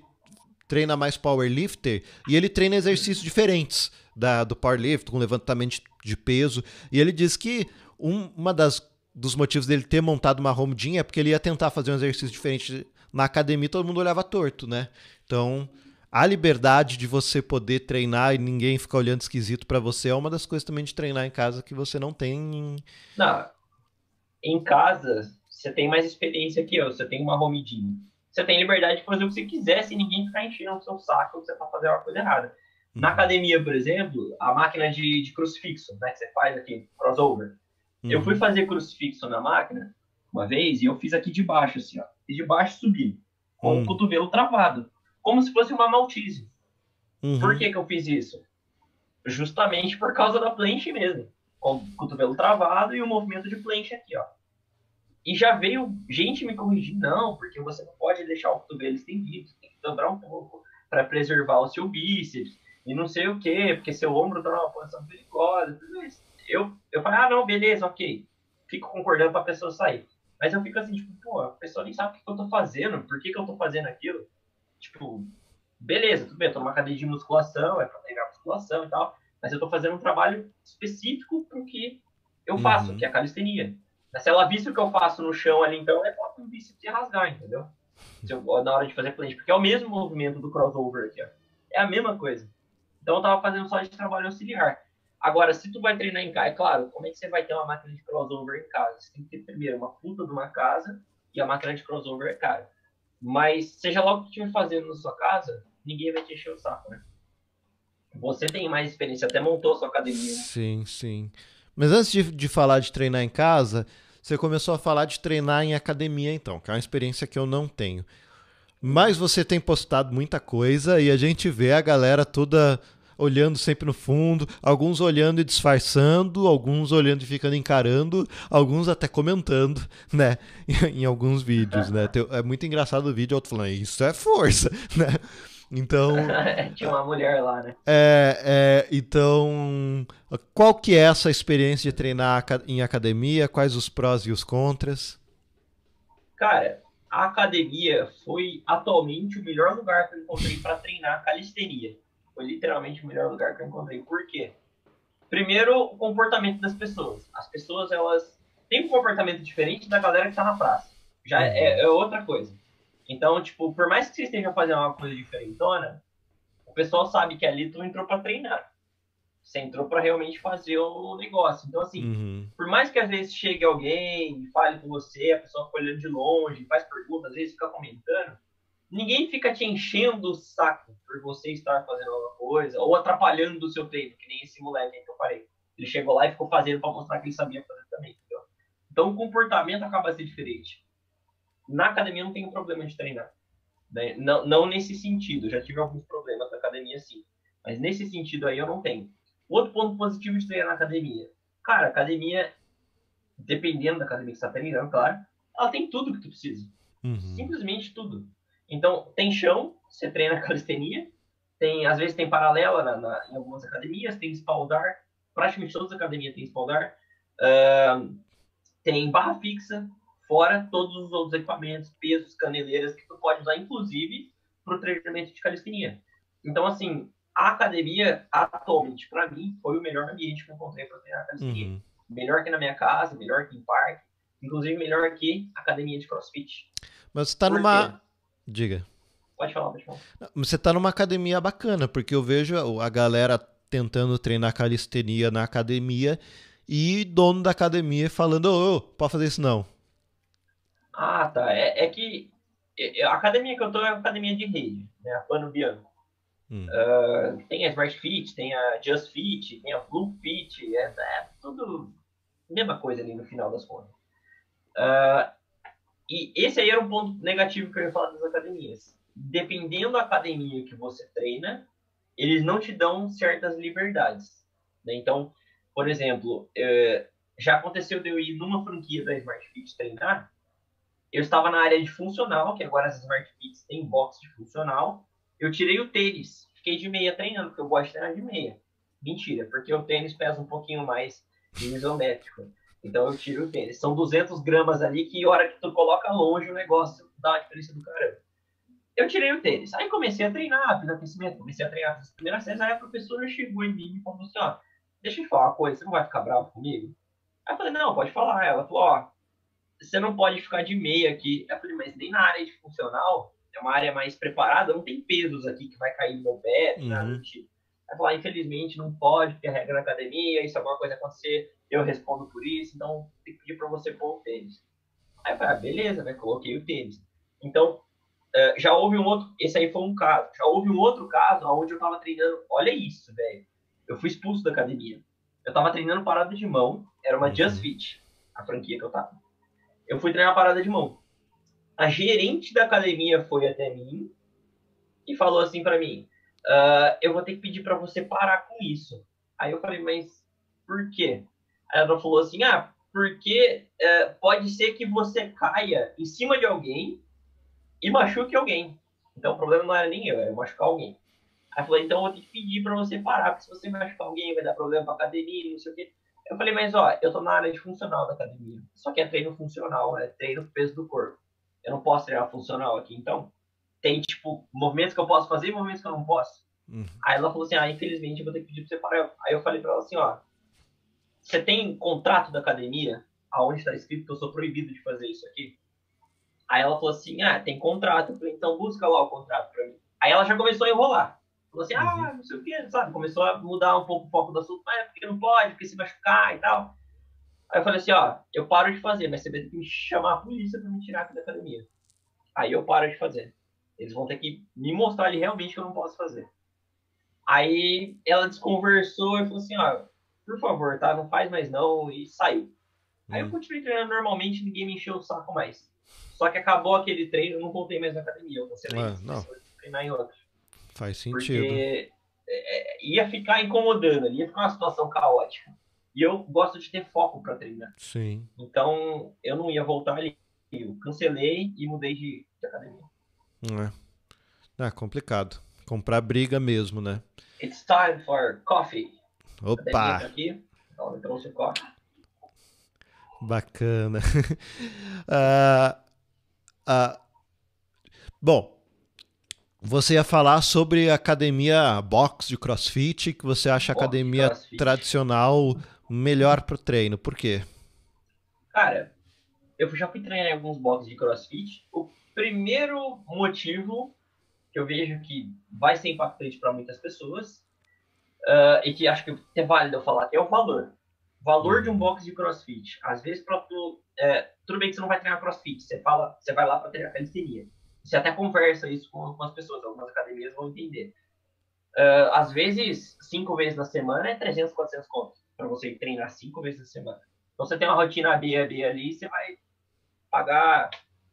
treina mais powerlifter e ele treina exercícios diferentes da, do powerlift, com levantamento de peso. E ele diz que um, uma das dos motivos dele ter montado uma home gym é porque ele ia tentar fazer um exercício diferente na academia todo mundo olhava torto, né? Então, a liberdade de você poder treinar e ninguém ficar olhando esquisito para você é uma das coisas também de treinar em casa que você não tem. Em... Não. Em casa, você tem mais experiência que eu, você tem uma home gym. Você tem liberdade de fazer o que você quiser sem ninguém ficar enchendo o seu saco que você tá fazendo uma coisa errada. Na uhum. academia, por exemplo, a máquina de, de crucifixo, né, que você faz aqui, crossover. Eu fui uhum. fazer crucifixo na máquina uma vez e eu fiz aqui de baixo, assim, ó e de baixo subir, com hum. o cotovelo travado, como se fosse uma maltese. Uhum. Por que, que eu fiz isso? Justamente por causa da planche mesmo, com o cotovelo travado e o movimento de planche aqui, ó. E já veio gente me corrigir, não, porque você não pode deixar o cotovelo estendido, tem que dobrar um pouco para preservar o seu bíceps e não sei o que, porque seu ombro está numa posição perigosa. Eu, eu falei, ah, não, beleza, ok. Fico concordando para a pessoa sair. Mas eu fico assim, tipo, pô, a pessoa nem sabe o que eu tô fazendo, por que, que eu tô fazendo aquilo. Tipo, beleza, tudo bem, eu tô numa cadeia de musculação, é pra treinar musculação e tal, mas eu tô fazendo um trabalho específico pro que eu uhum. faço, uhum. que é a calistenia. Mas se ela visse o que eu faço no chão ali, então, é pra um bíceps e rasgar, entendeu? Eu, na hora de fazer planche, porque é o mesmo movimento do crossover aqui, ó. É a mesma coisa. Então eu tava fazendo só de trabalho auxiliar. Agora, se tu vai treinar em casa, é claro, como é que você vai ter uma máquina de crossover em casa? Você tem que ter primeiro uma puta de uma casa e a máquina de crossover é cara. Mas seja lá o que estiver fazendo na sua casa, ninguém vai te encher o saco, né? Você tem mais experiência, até montou sua academia. Né? Sim, sim. Mas antes de, de falar de treinar em casa, você começou a falar de treinar em academia, então, que é uma experiência que eu não tenho. Mas você tem postado muita coisa e a gente vê a galera toda olhando sempre no fundo, alguns olhando e disfarçando, alguns olhando e ficando encarando, alguns até comentando, [LAUGHS] né? [LAUGHS] em alguns vídeos, né? É muito engraçado o vídeo, outro falando, isso é força, [LAUGHS] né? Então. Tinha uma mulher lá, né? É, é, então. Qual que é essa experiência de treinar em academia? Quais os prós e os contras? Cara, a academia foi atualmente o melhor lugar que eu encontrei para treinar calistenia. Foi literalmente o melhor lugar que eu encontrei. Por quê? Primeiro, o comportamento das pessoas. As pessoas, elas têm um comportamento diferente da galera que tá na praça. Já é, é outra coisa. Então, tipo, por mais que você esteja fazendo uma coisa diferentona, o pessoal sabe que ali tu entrou para treinar. Você entrou para realmente fazer o negócio. Então, assim, uhum. por mais que às vezes chegue alguém e fale com você, a pessoa fica olhando de longe, faz perguntas, às vezes fica comentando, ninguém fica te enchendo o saco por você estar fazendo alguma coisa ou atrapalhando do seu treino, que nem esse moleque que eu falei. Ele chegou lá e ficou fazendo para mostrar que ele sabia fazer também, entendeu? Então o comportamento acaba sendo diferente. Na academia não tenho problema de treinar. Né? Não, não nesse sentido. Já tive alguns problemas na academia, sim. Mas nesse sentido aí eu não tenho. Outro ponto positivo de treinar na academia. Cara, academia, dependendo da academia que você está treinando, claro, ela tem tudo que tu precisa. Uhum. Simplesmente tudo. Então, tem chão, você treina calistenia, tem, às vezes tem paralela na, na, em algumas academias, tem espaldar, praticamente todas as academias têm espaldar, uh, tem barra fixa, fora todos os outros equipamentos, pesos, caneleiras que tu pode usar, inclusive, para o treinamento de calistenia. Então, assim, a academia, atualmente, para mim, foi o melhor ambiente que eu encontrei para treinar calistenia. Uhum. Melhor que na minha casa, melhor que em parque, inclusive melhor que academia de crossfit. Mas você está numa Diga. Pode falar, pode falar. Você tá numa academia bacana, porque eu vejo a galera tentando treinar calistenia na academia e dono da academia falando, ô, oh, pode fazer isso não. Ah, tá. É, é que a academia que eu tô é uma academia de rede, né? A Pano Bianco. Hum. Uh, tem a Smart Fit, tem a Just Fit, tem a Blue Fit, é, é tudo mesma coisa ali no final das contas. Uh, e esse aí era um ponto negativo que eu ia falar das academias. Dependendo da academia que você treina, eles não te dão certas liberdades. Né? Então, por exemplo, é, já aconteceu de eu ir numa franquia da Smart Fit treinar. Eu estava na área de funcional, que agora as Smart Fits têm box de funcional. Eu tirei o tênis, fiquei de meia treinando, porque eu gosto de treinar de meia. Mentira, porque o tênis pesa um pouquinho mais isométrico. Então eu tiro o tênis. São 200 gramas ali que, hora que tu coloca longe, o negócio dá uma diferença do caramba. Eu tirei o tênis. Aí comecei a treinar, fiz aquecimento, comecei a treinar as primeiras vezes. Aí a professora chegou em mim e falou assim: ó, deixa eu te falar uma coisa, você não vai ficar bravo comigo? Aí eu falei: não, pode falar. Ela falou: ó, você não pode ficar de meia aqui. Eu falei: mas nem na área de funcional, é uma área mais preparada, não tem pesos aqui que vai cair no meu pé, uhum. nada do tipo. Aí falar, infelizmente, não pode, porque é regra na academia, e se alguma coisa acontecer, eu respondo por isso, então tem que pedir para você pôr o tênis. Aí eu falei, ah, beleza, né? Coloquei o tênis. Então, uh, já houve um outro, esse aí foi um caso, já houve um outro caso onde eu tava treinando, olha isso, velho. Eu fui expulso da academia. Eu tava treinando parada de mão, era uma uhum. Just Fit, a franquia que eu tava. Eu fui treinar parada de mão. A gerente da academia foi até mim e falou assim para mim: uh, eu vou ter que pedir para você parar com isso. Aí eu falei, mas por quê? Aí ela falou assim, ah, porque uh, pode ser que você caia em cima de alguém e machuque alguém. Então o problema não era nem eu, era machucar alguém. Aí falei, então eu vou ter que pedir para você parar, porque se você machucar alguém vai dar problema pra academia, não sei o quê. Eu falei, mas ó, eu tô na área de funcional da academia. Só que é treino funcional, é treino peso do corpo. Eu não posso treinar funcional aqui, então tem, tipo, movimentos que eu posso fazer e movimentos que eu não posso. Uhum. Aí ela falou assim, ah, infelizmente eu vou ter que pedir pra você parar. Aí eu falei pra ela assim, ó, você tem contrato da academia aonde está escrito que eu sou proibido de fazer isso aqui? Aí ela falou assim, ah, tem contrato. Eu falei, então busca lá o contrato pra mim. Aí ela já começou a enrolar. Falou assim, ah, uhum. não sei o que, sabe? Começou a mudar um pouco o foco do assunto, mas é porque não pode, porque se machucar e tal. Aí eu falei assim, ó, eu paro de fazer, mas você vai ter que me chamar a polícia pra me tirar aqui da academia. Aí eu paro de fazer. Eles vão ter que me mostrar ali realmente que eu não posso fazer. Aí ela desconversou e falou assim, ó, por favor, tá? Não faz mais não, e saiu. Aí eu hum. continuei treinando normalmente, ninguém me encheu o saco mais. Só que acabou aquele treino, eu não voltei mais na academia, eu cancelei ah, não. treinar em outro. Faz sentido. Porque é, ia ficar incomodando, ia ficar uma situação caótica. E eu gosto de ter foco para treinar. Sim. Então, eu não ia voltar ali. Eu cancelei e mudei de, de academia. É. é complicado. Comprar briga mesmo, né? It's time for coffee. Opa! Aqui, então eu trouxe o coffee. Bacana. uh, [LAUGHS] uh, bom, você ia falar sobre academia box de crossfit, que você acha a academia tradicional melhor para o treino. Por quê? Cara, eu já fui treinar em alguns boxes de crossfit. O primeiro motivo que eu vejo que vai ser impactante para muitas pessoas uh, e que acho que é válido eu falar é o valor. O valor de um uhum. box de crossfit. Às vezes, pra tu, é, tudo bem que você não vai treinar crossfit, você, fala, você vai lá para treinar calistenia. Você até conversa isso com, com as pessoas, algumas academias vão entender. Uh, às vezes, cinco vezes na semana é 300, 400 contos para você treinar cinco vezes na semana. Então, você tem uma rotina B B ali, você vai pagar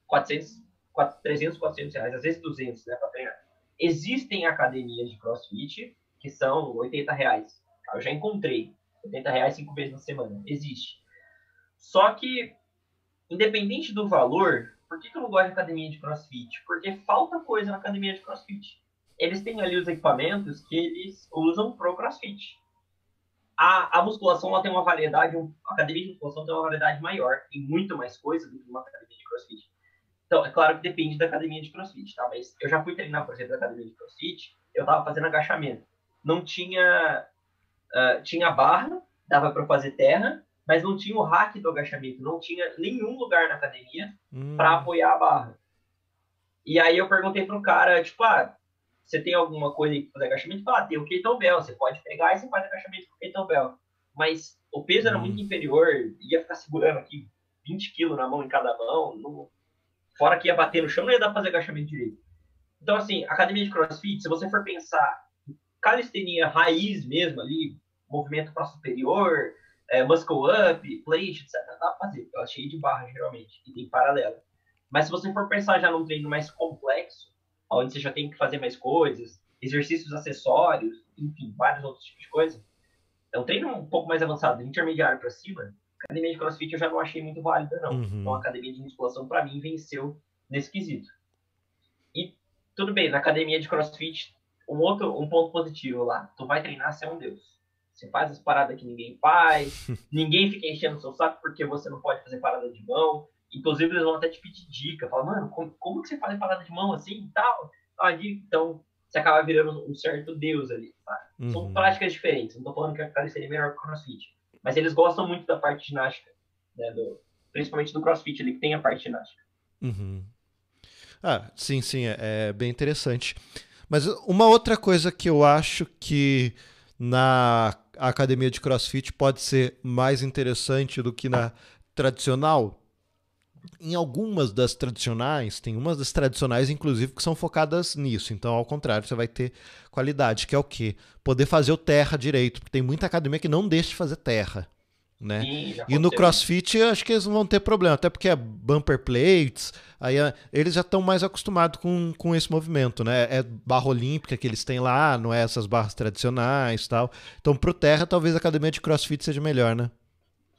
400, 400 300, 400 reais, às vezes 200, né, para treinar. Existem academias de crossfit que são 80 reais. Eu já encontrei. 80 reais cinco vezes na semana. Existe. Só que, independente do valor, por que, que eu não gosto de academia de crossfit? Porque falta coisa na academia de crossfit. Eles têm ali os equipamentos que eles usam pro crossfit. A, a musculação ela tem uma variedade, a academia de musculação tem uma variedade maior, tem muito mais coisa do que uma academia de crossfit. Então, é claro que depende da academia de crossfit, tá? Mas eu já fui treinar, por exemplo, na academia de crossfit, eu tava fazendo agachamento. Não tinha. Uh, tinha barra, dava para fazer terra, mas não tinha o hack do agachamento, não tinha nenhum lugar na academia hum. para apoiar a barra. E aí eu perguntei pro cara, tipo, ah, você tem alguma coisa pra fazer agachamento? Fala, ah, tem o kettlebell, você pode pegar e você faz agachamento com o kettlebell. Mas o peso era hum. muito inferior, ia ficar segurando aqui 20 quilos na mão em cada mão, não... fora que ia bater no chão, não ia dar pra fazer agachamento direito. Então, assim, academia de crossfit, se você for pensar calistenia raiz mesmo ali, movimento para superior, é, muscle up, plate, etc. Dá pra fazer, ela é cheia de barra geralmente, e tem paralela. Mas se você for pensar já num treino mais complexo, onde você já tem que fazer mais coisas, exercícios acessórios, enfim, vários outros tipos de coisas, é um treino um pouco mais avançado, intermediário para cima, academia de crossfit eu já não achei muito válida, não. Uhum. Então a academia de musculação, para mim, venceu nesse quesito. E tudo bem, na academia de crossfit, um outro um ponto positivo lá, tu vai treinar, você é um deus. Você faz as paradas que ninguém faz, [LAUGHS] ninguém fica enchendo o seu saco porque você não pode fazer parada de mão. Inclusive, eles vão até te pedir dica. Falam, mano, como, como que você faz parada de mão assim e tal? Então, você acaba virando um certo deus ali. Uhum. São práticas diferentes. Não tô falando que a calistenia é melhor que o crossfit. Mas eles gostam muito da parte ginástica, né? Do, principalmente do crossfit ali, que tem a parte ginástica. Uhum. Ah, sim, sim, é, é bem interessante. Mas uma outra coisa que eu acho que na academia de crossfit pode ser mais interessante do que na tradicional. Em algumas das tradicionais, tem umas das tradicionais, inclusive, que são focadas nisso. Então, ao contrário, você vai ter qualidade, que é o quê? Poder fazer o terra direito, porque tem muita academia que não deixa de fazer terra. Né? Sim, e no CrossFit acho que eles não vão ter problema, até porque é bumper plates, aí é, eles já estão mais acostumados com, com esse movimento, né? É barra olímpica que eles têm lá, não é essas barras tradicionais tal. Então, pro terra, talvez a academia de CrossFit seja melhor, né?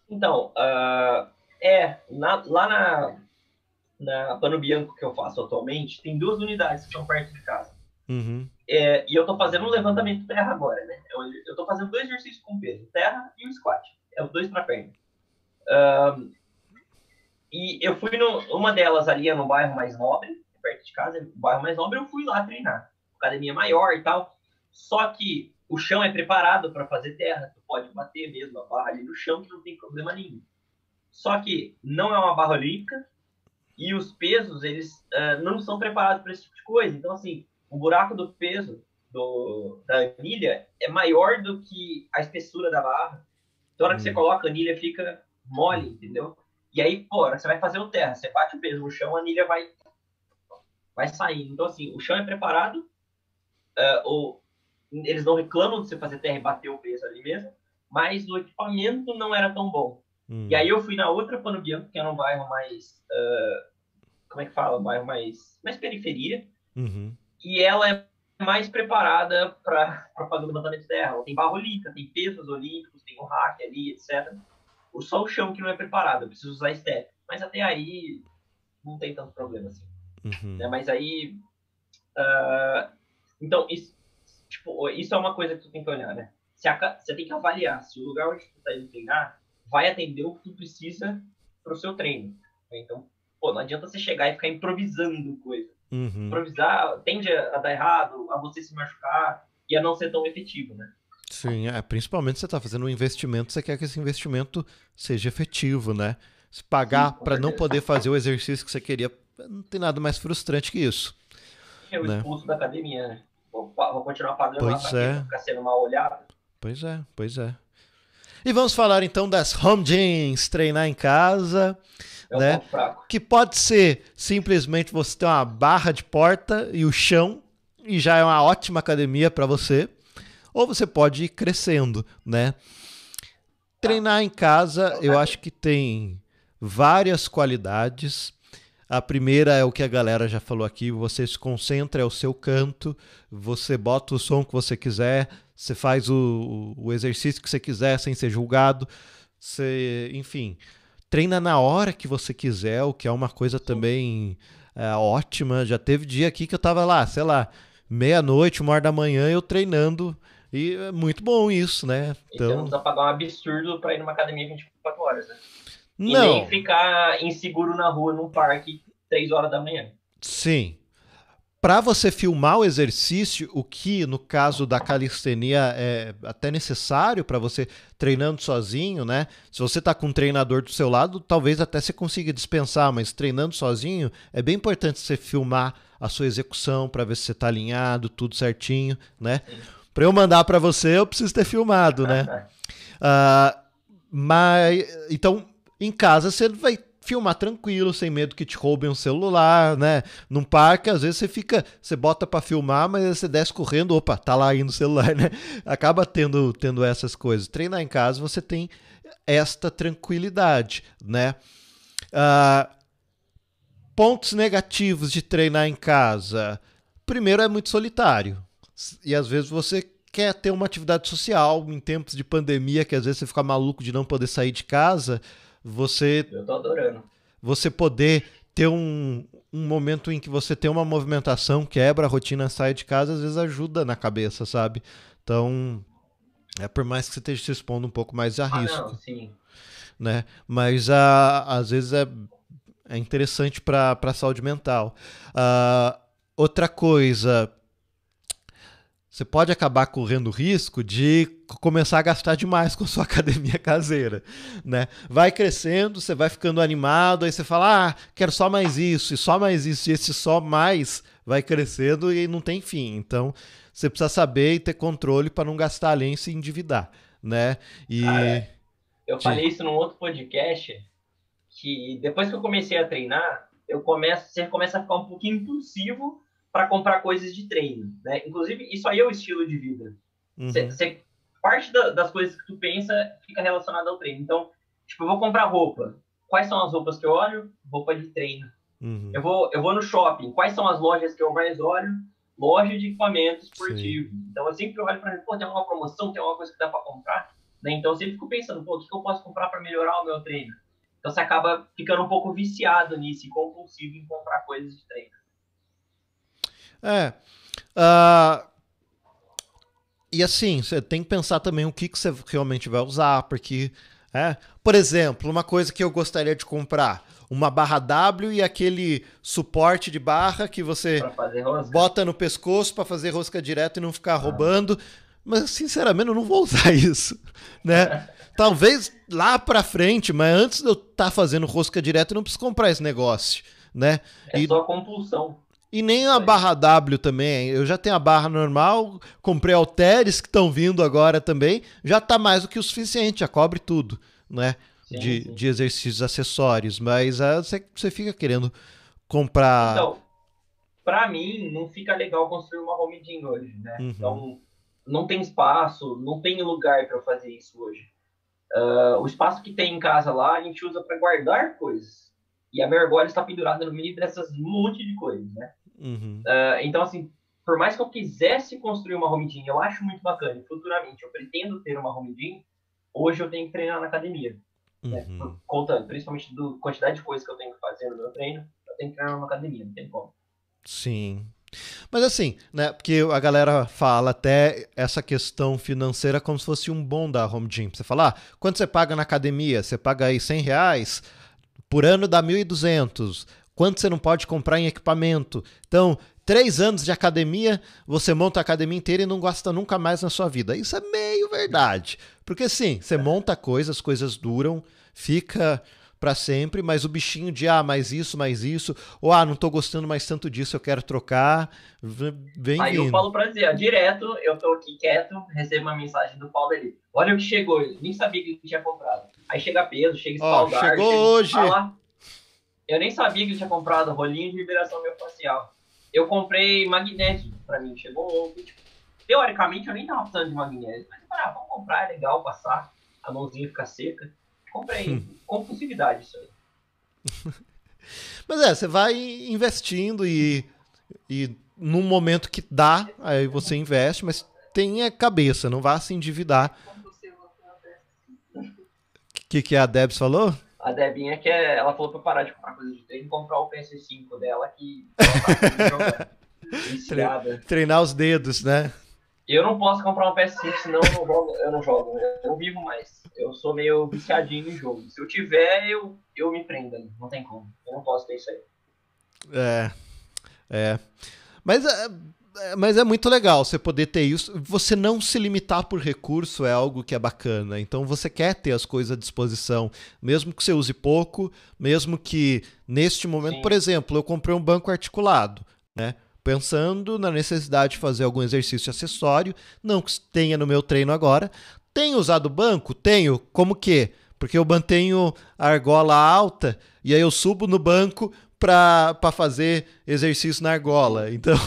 Então, uh, é, na, lá na, na Pano Bianco que eu faço atualmente, tem duas unidades que estão perto de casa. Uhum. É, e eu tô fazendo um levantamento terra agora, né? Eu, eu tô fazendo dois exercícios com peso, terra e o squat é os dois para perna. Um, e eu fui no, uma delas ali é no bairro mais nobre, perto de casa, no bairro mais nobre, eu fui lá treinar. Academia maior e tal. Só que o chão é preparado para fazer terra, tu pode bater mesmo a barra ali no chão que não tem problema nenhum. Só que não é uma barra olímpica e os pesos eles uh, não são preparados para esse tipo de coisa. Então assim, o buraco do peso do, da anilha é maior do que a espessura da barra então, na hora que você hum. coloca a anilha, fica mole, entendeu? E aí, pô, você vai fazer o terra, você bate o peso no chão, a anilha vai, vai saindo. Então, assim, o chão é preparado, uh, ou, eles não reclamam de você fazer terra e bater o peso ali mesmo, mas o equipamento não era tão bom. Hum. E aí eu fui na outra Pano Bianco, que era um bairro mais. Uh, como é que fala? Um bairro mais, mais periferia. Uhum. E ela é mais preparada para fazer o levantamento de terra. Ela tem barra olímpica, tem pesos olímpicos, tem o hack ali, etc. O só o chão que não é preparado, eu preciso usar step. Mas até aí não tem tanto problema assim. Uhum. Né? Mas aí. Uh, então, isso, tipo, isso é uma coisa que tu tem que olhar, né? Você, você tem que avaliar se o lugar onde tu está indo treinar vai atender o que tu precisa para o seu treino. Então, pô, não adianta você chegar e ficar improvisando coisa. Uhum. Improvisar tende a dar errado, a você se machucar e a não ser tão efetivo, né? Sim, é, principalmente você está fazendo um investimento, você quer que esse investimento seja efetivo, né? Se pagar para não poder fazer o exercício que você queria, não tem nada mais frustrante que isso. Eu né? expulso da academia, né? Vou, vou continuar pagando pois lá é. ficar sendo mal olhado. Pois é, pois é. E vamos falar então das home gyms, treinar em casa. É né? Que pode ser simplesmente você ter uma barra de porta e o chão e já é uma ótima academia para você. Ou você pode ir crescendo, né? Treinar em casa, eu acho que tem várias qualidades. A primeira é o que a galera já falou aqui: você se concentra, é o seu canto, você bota o som que você quiser, você faz o, o exercício que você quiser sem ser julgado, você, enfim, treina na hora que você quiser, o que é uma coisa também é, ótima. Já teve dia aqui que eu tava lá, sei lá, meia-noite, uma hora da manhã, eu treinando. E é muito bom isso, né? Então, então não precisa pagar um absurdo para ir numa academia 24 horas, né? E não. nem ficar inseguro na rua, num parque, 3 horas da manhã. Sim. Para você filmar o exercício, o que no caso da calistenia é até necessário para você treinando sozinho, né? Se você está com um treinador do seu lado, talvez até você consiga dispensar, mas treinando sozinho é bem importante você filmar a sua execução para ver se você está alinhado, tudo certinho, né? Para eu mandar para você, eu preciso ter filmado, né? uh, [LAUGHS] mas então em casa você vai filmar tranquilo, sem medo que te roubem um celular, né? Num parque, às vezes você fica, você bota para filmar, mas você desce correndo, opa, tá lá aí no celular, [LAUGHS] né? Acaba tendo, tendo essas coisas. Treinar em casa, você tem esta tranquilidade, né? Uh, pontos negativos de treinar em casa. Primeiro, é muito solitário. E às vezes você quer ter uma atividade social em tempos de pandemia, que às vezes você fica maluco de não poder sair de casa você. Eu tô adorando. Você poder ter um, um momento em que você tem uma movimentação, quebra a rotina, sai de casa, às vezes ajuda na cabeça, sabe? Então, é por mais que você esteja se expondo um pouco mais a ah, risco. Não, sim. Né? Mas a, às vezes é, é interessante para a saúde mental. Uh, outra coisa, você pode acabar correndo risco de começar a gastar demais com a sua [LAUGHS] academia caseira, né? Vai crescendo, você vai ficando animado, aí você fala, ah, quero só mais isso, e só mais isso, e esse só mais vai crescendo e não tem fim. Então, você precisa saber e ter controle para não gastar além e se endividar, né? E... Cara, eu falei isso num outro podcast, que depois que eu comecei a treinar, eu começo, você começa a ficar um pouquinho impulsivo para comprar coisas de treino, né? Inclusive, isso aí é o estilo de vida. Uhum. Cê, cê, parte da, das coisas que tu pensa fica relacionada ao treino. Então, tipo, eu vou comprar roupa. Quais são as roupas que eu olho? Roupa de treino. Uhum. Eu, vou, eu vou no shopping. Quais são as lojas que eu mais olho? Loja de equipamento esportivo. Sim. Então, eu sempre olho para pô, tem alguma promoção, tem alguma coisa que dá para comprar? Né? Então, eu sempre fico pensando, pô, o que eu posso comprar para melhorar o meu treino? Então, você acaba ficando um pouco viciado nisso e compulsivo em comprar coisas de treino. É. Uh, e assim, você tem que pensar também o que, que você realmente vai usar, porque, é, por exemplo, uma coisa que eu gostaria de comprar, uma barra W e aquele suporte de barra que você bota no pescoço para fazer rosca direto e não ficar ah. roubando. Mas, sinceramente, eu não vou usar [LAUGHS] isso, né? Talvez lá para frente, mas antes de eu estar tá fazendo rosca direto, eu não preciso comprar esse negócio, né? É e... só compulsão. E nem a barra W também. Eu já tenho a barra normal, comprei halteres que estão vindo agora também. Já está mais do que o suficiente, já cobre tudo, né? Sim, de, sim. de exercícios acessórios. Mas uh, você, você fica querendo comprar. Então, para mim, não fica legal construir uma home gym hoje, né? Uhum. Então, não tem espaço, não tem lugar para fazer isso hoje. Uh, o espaço que tem em casa lá, a gente usa para guardar coisas. E a argola está pendurada no meio dessas monte de coisas, né? Uhum. Uh, então, assim, por mais que eu quisesse construir uma home gym, eu acho muito bacana, e futuramente eu pretendo ter uma home gym, hoje eu tenho que treinar na academia. Né? Uhum. Né? Por conta, principalmente da quantidade de coisas que eu tenho que fazer no meu treino, eu tenho que treinar numa academia, não tem como. Sim. Mas assim, né? Porque a galera fala até essa questão financeira como se fosse um bom da home gym. Você fala, ah, quanto você paga na academia? Você paga aí 100 reais, por ano dá 1.200. Quanto você não pode comprar em equipamento? Então, três anos de academia, você monta a academia inteira e não gosta nunca mais na sua vida. Isso é meio verdade. Porque sim, você monta coisas, as coisas duram, fica para sempre, mas o bichinho de ah, mais isso, mais isso, ou ah, não tô gostando mais tanto disso, eu quero trocar, vem Aí vindo. eu falo pra dizer, direto, eu tô aqui quieto, recebo uma mensagem do Paulo ali. Olha o que chegou, eu nem sabia que ele tinha comprado. Aí chega peso, chega espaldar, oh, chegou chega, hoje. Fala, eu nem sabia que ele tinha comprado rolinho de liberação miofascial. Eu comprei magnésio pra mim, chegou ontem. Tipo, teoricamente eu nem tava precisando de magnésio, mas eu falei, ah, vamos comprar, é legal passar, a mãozinha fica seca. Comprei. Hum. Compulsividade isso aí. [LAUGHS] Mas é, você vai investindo e, e num momento que dá, aí você investe, mas tenha cabeça, não vá se endividar. O que, que a Debs falou? A Debinha que é, ela falou pra parar de comprar coisa de treino e comprar o PS5 dela que [LAUGHS] ela tá Treinar os dedos, né? Eu não posso comprar um PS5, senão eu não jogo, eu não jogo, eu não vivo mais. Eu sou meio viciadinho em jogo. Se eu tiver, eu, eu me prendo ali. Não tem como. Eu não posso ter isso aí. É. É. Mas é, mas é muito legal você poder ter isso. Você não se limitar por recurso é algo que é bacana. Então você quer ter as coisas à disposição, mesmo que você use pouco, mesmo que neste momento, Sim. por exemplo, eu comprei um banco articulado, né? pensando na necessidade de fazer algum exercício acessório, não que tenha no meu treino agora. Tenho usado o banco? Tenho. Como que? Porque eu mantenho a argola alta e aí eu subo no banco para fazer exercício na argola. Então,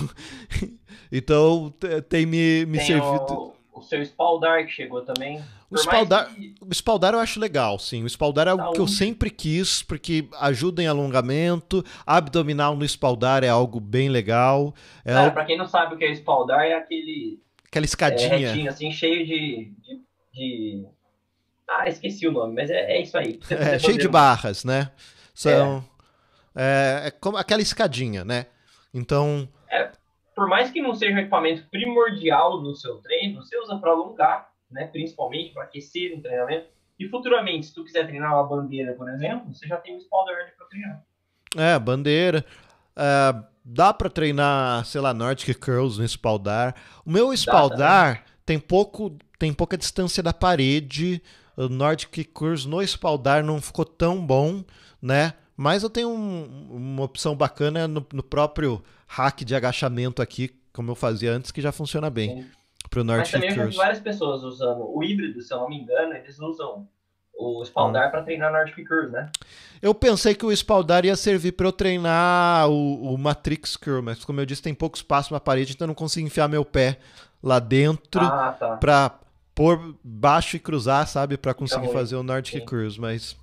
[LAUGHS] então tem me, me tem servido. O, o seu espaldar que chegou também. O espaldar, que... o espaldar eu acho legal, sim. O espaldar é algo Saúde. que eu sempre quis, porque ajuda em alongamento. Abdominal no espaldar é algo bem legal. É Cara, algo... pra quem não sabe o que é espaldar, é aquele. Aquela escadinha. É, retinho, assim, cheio de, de, de, Ah, esqueci o nome, mas é, é isso aí. É, cheio de barras, né? São. É. é como aquela escadinha, né? Então. Por mais que não seja um equipamento primordial no seu treino, você usa para alongar né, principalmente para aquecer no treinamento. E futuramente, se tu quiser treinar uma bandeira, por exemplo, você já tem um spawner para treinar. É, bandeira. É, dá para treinar, sei lá, Nordic Curls no espaldar. O meu espaldar tem pouco, tem pouca distância da parede. O Nordic Curls no espaldar não ficou tão bom, né? Mas eu tenho um, uma opção bacana no, no, próprio hack de agachamento aqui, como eu fazia antes, que já funciona bem. Sim pro North Mas também eu já vi várias pessoas usando o híbrido, se eu não me engano, eles usam o espaldar hum. para treinar Nordic Curls, né? Eu pensei que o espaldar ia servir para eu treinar o, o, Matrix Curl, mas como eu disse, tem pouco espaço na parede, então eu não consigo enfiar meu pé lá dentro ah, tá. para pôr baixo e cruzar, sabe, para conseguir tá fazer o Nordic Sim. Curls, mas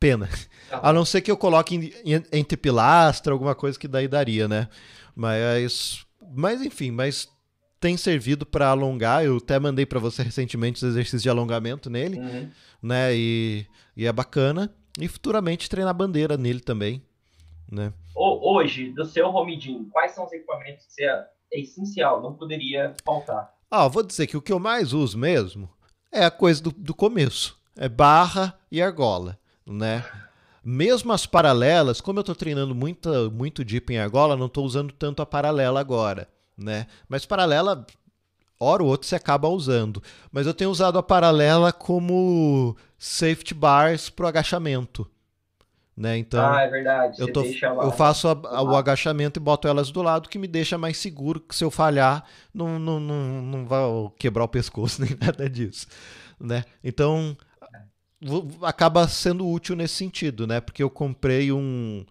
pena. Tá a não ser que eu coloque entre pilastra, alguma coisa que daí daria, né? Mas mas enfim, mas tem servido para alongar. Eu até mandei para você recentemente os exercícios de alongamento nele, uhum. né? E, e é bacana. E futuramente treinar bandeira nele também, né? Hoje, do seu home gym, quais são os equipamentos que você é essencial, não poderia faltar? Ah, vou dizer que o que eu mais uso mesmo é a coisa do, do começo. É barra e argola, né? Mesmo as paralelas, como eu estou treinando muito, muito deep em argola, não estou usando tanto a paralela agora né? Mas paralela, hora ou outra você acaba usando. Mas eu tenho usado a paralela como safety bars para o agachamento. Né? Então, ah, é verdade. Eu, tô, eu faço a, a, o agachamento e boto elas do lado, que me deixa mais seguro que se eu falhar, não, não, não, não vai quebrar o pescoço [LAUGHS] nem nada disso. Né? Então, acaba sendo útil nesse sentido, né? Porque eu comprei um.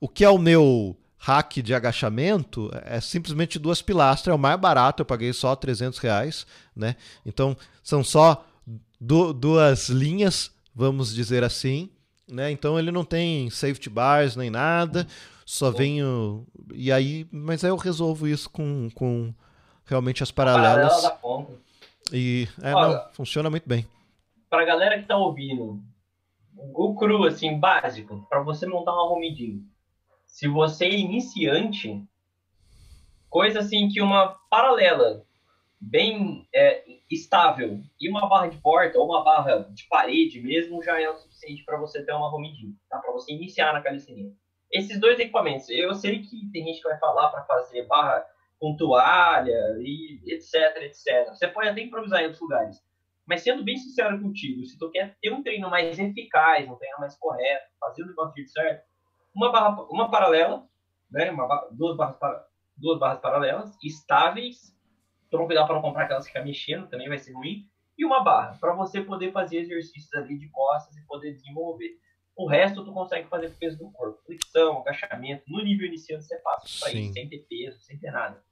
O que é o meu hack de agachamento é simplesmente duas pilastras, é o mais barato, eu paguei só 300 reais, né? Então são só du duas linhas, vamos dizer assim, né? Então ele não tem safety bars nem nada, só vem o... e aí, mas aí eu resolvo isso com, com realmente as paralelas. Paralela e é, Olha, não, funciona muito bem. Pra galera que tá ouvindo, o cru assim básico para você montar uma home Se você é iniciante, coisa assim que uma paralela bem é, estável e uma barra de porta ou uma barra de parede mesmo já é o suficiente para você ter uma home tá? Para você iniciar na calistenia. Esses dois equipamentos, eu sei que tem gente que vai falar para fazer barra com toalha e etc, etc. Você pode até improvisar em outros lugares. Mas sendo bem sincero contigo, se tu quer ter um treino mais eficaz, um treino mais correto, fazer o negócio certo, uma barra, uma paralela, né, uma, duas barras duas barras paralelas, estáveis Toma cuidado para não comprar aquelas que ficam mexendo, também vai ser ruim. E uma barra, para você poder fazer exercícios ali de costas e poder desenvolver. O resto tu consegue fazer com o peso do corpo. Flexão, agachamento. No nível iniciante você passa isso aí, sem ter peso, sem ter nada.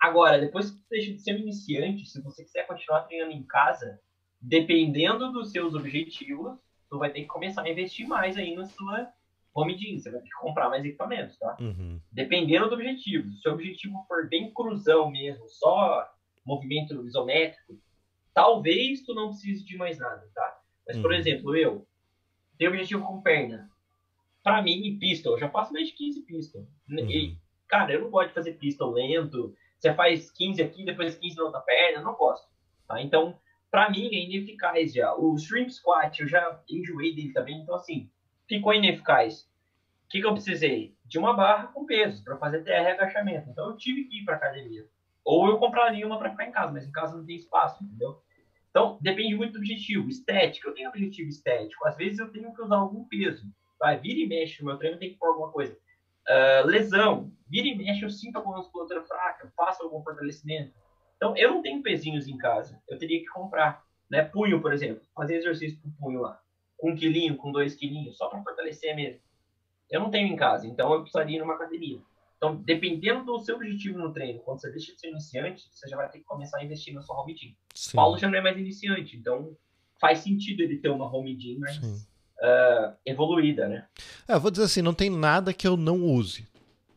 Agora, depois que tu deixa de ser um iniciante, se você quiser continuar treinando em casa, dependendo dos seus objetivos, tu vai ter que começar a investir mais aí na sua home gym. Você vai ter que comprar mais equipamentos, tá? Uhum. Dependendo do objetivo. Se o objetivo for bem cruzão mesmo, só movimento isométrico, talvez tu não precise de mais nada, tá? Mas, por uhum. exemplo, eu tenho objetivo com perna. Para mim, pistol, eu já faço mais de 15 pistol. Uhum. E, cara, eu não gosto de fazer pistol lento. Você faz 15 aqui, depois 15 na outra perna, eu não gosto. Tá? Então, para mim, é ineficaz já. O shrimp squat, eu já enjoei dele também. Então, assim, ficou ineficaz. O que, que eu precisei? De uma barra com peso para fazer TR e agachamento. Então, eu tive que ir para academia. Ou eu compraria uma para ficar em casa, mas em casa não tem espaço, entendeu? Então, depende muito do objetivo. Estética, eu tenho objetivo estético. Às vezes eu tenho que usar algum peso. Vai, vira e mexe no meu treino, tem que pôr alguma coisa. Uh, lesão, vira e mexe, eu sinto alguma musculatura fraca, faço algum fortalecimento. Então, eu não tenho pezinhos em casa. Eu teria que comprar. Né? Punho, por exemplo. Fazer exercício com punho lá. Com um quilinho, com dois quilinhos, só para fortalecer mesmo. Eu não tenho em casa, então eu precisaria ir numa academia. Então, dependendo do seu objetivo no treino, quando você deixa de ser iniciante, você já vai ter que começar a investir na sua home gym. Sim. Paulo já não é mais iniciante, então faz sentido ele ter uma home gym mais uh, evoluída, né? É, eu vou dizer assim, não tem nada que eu não use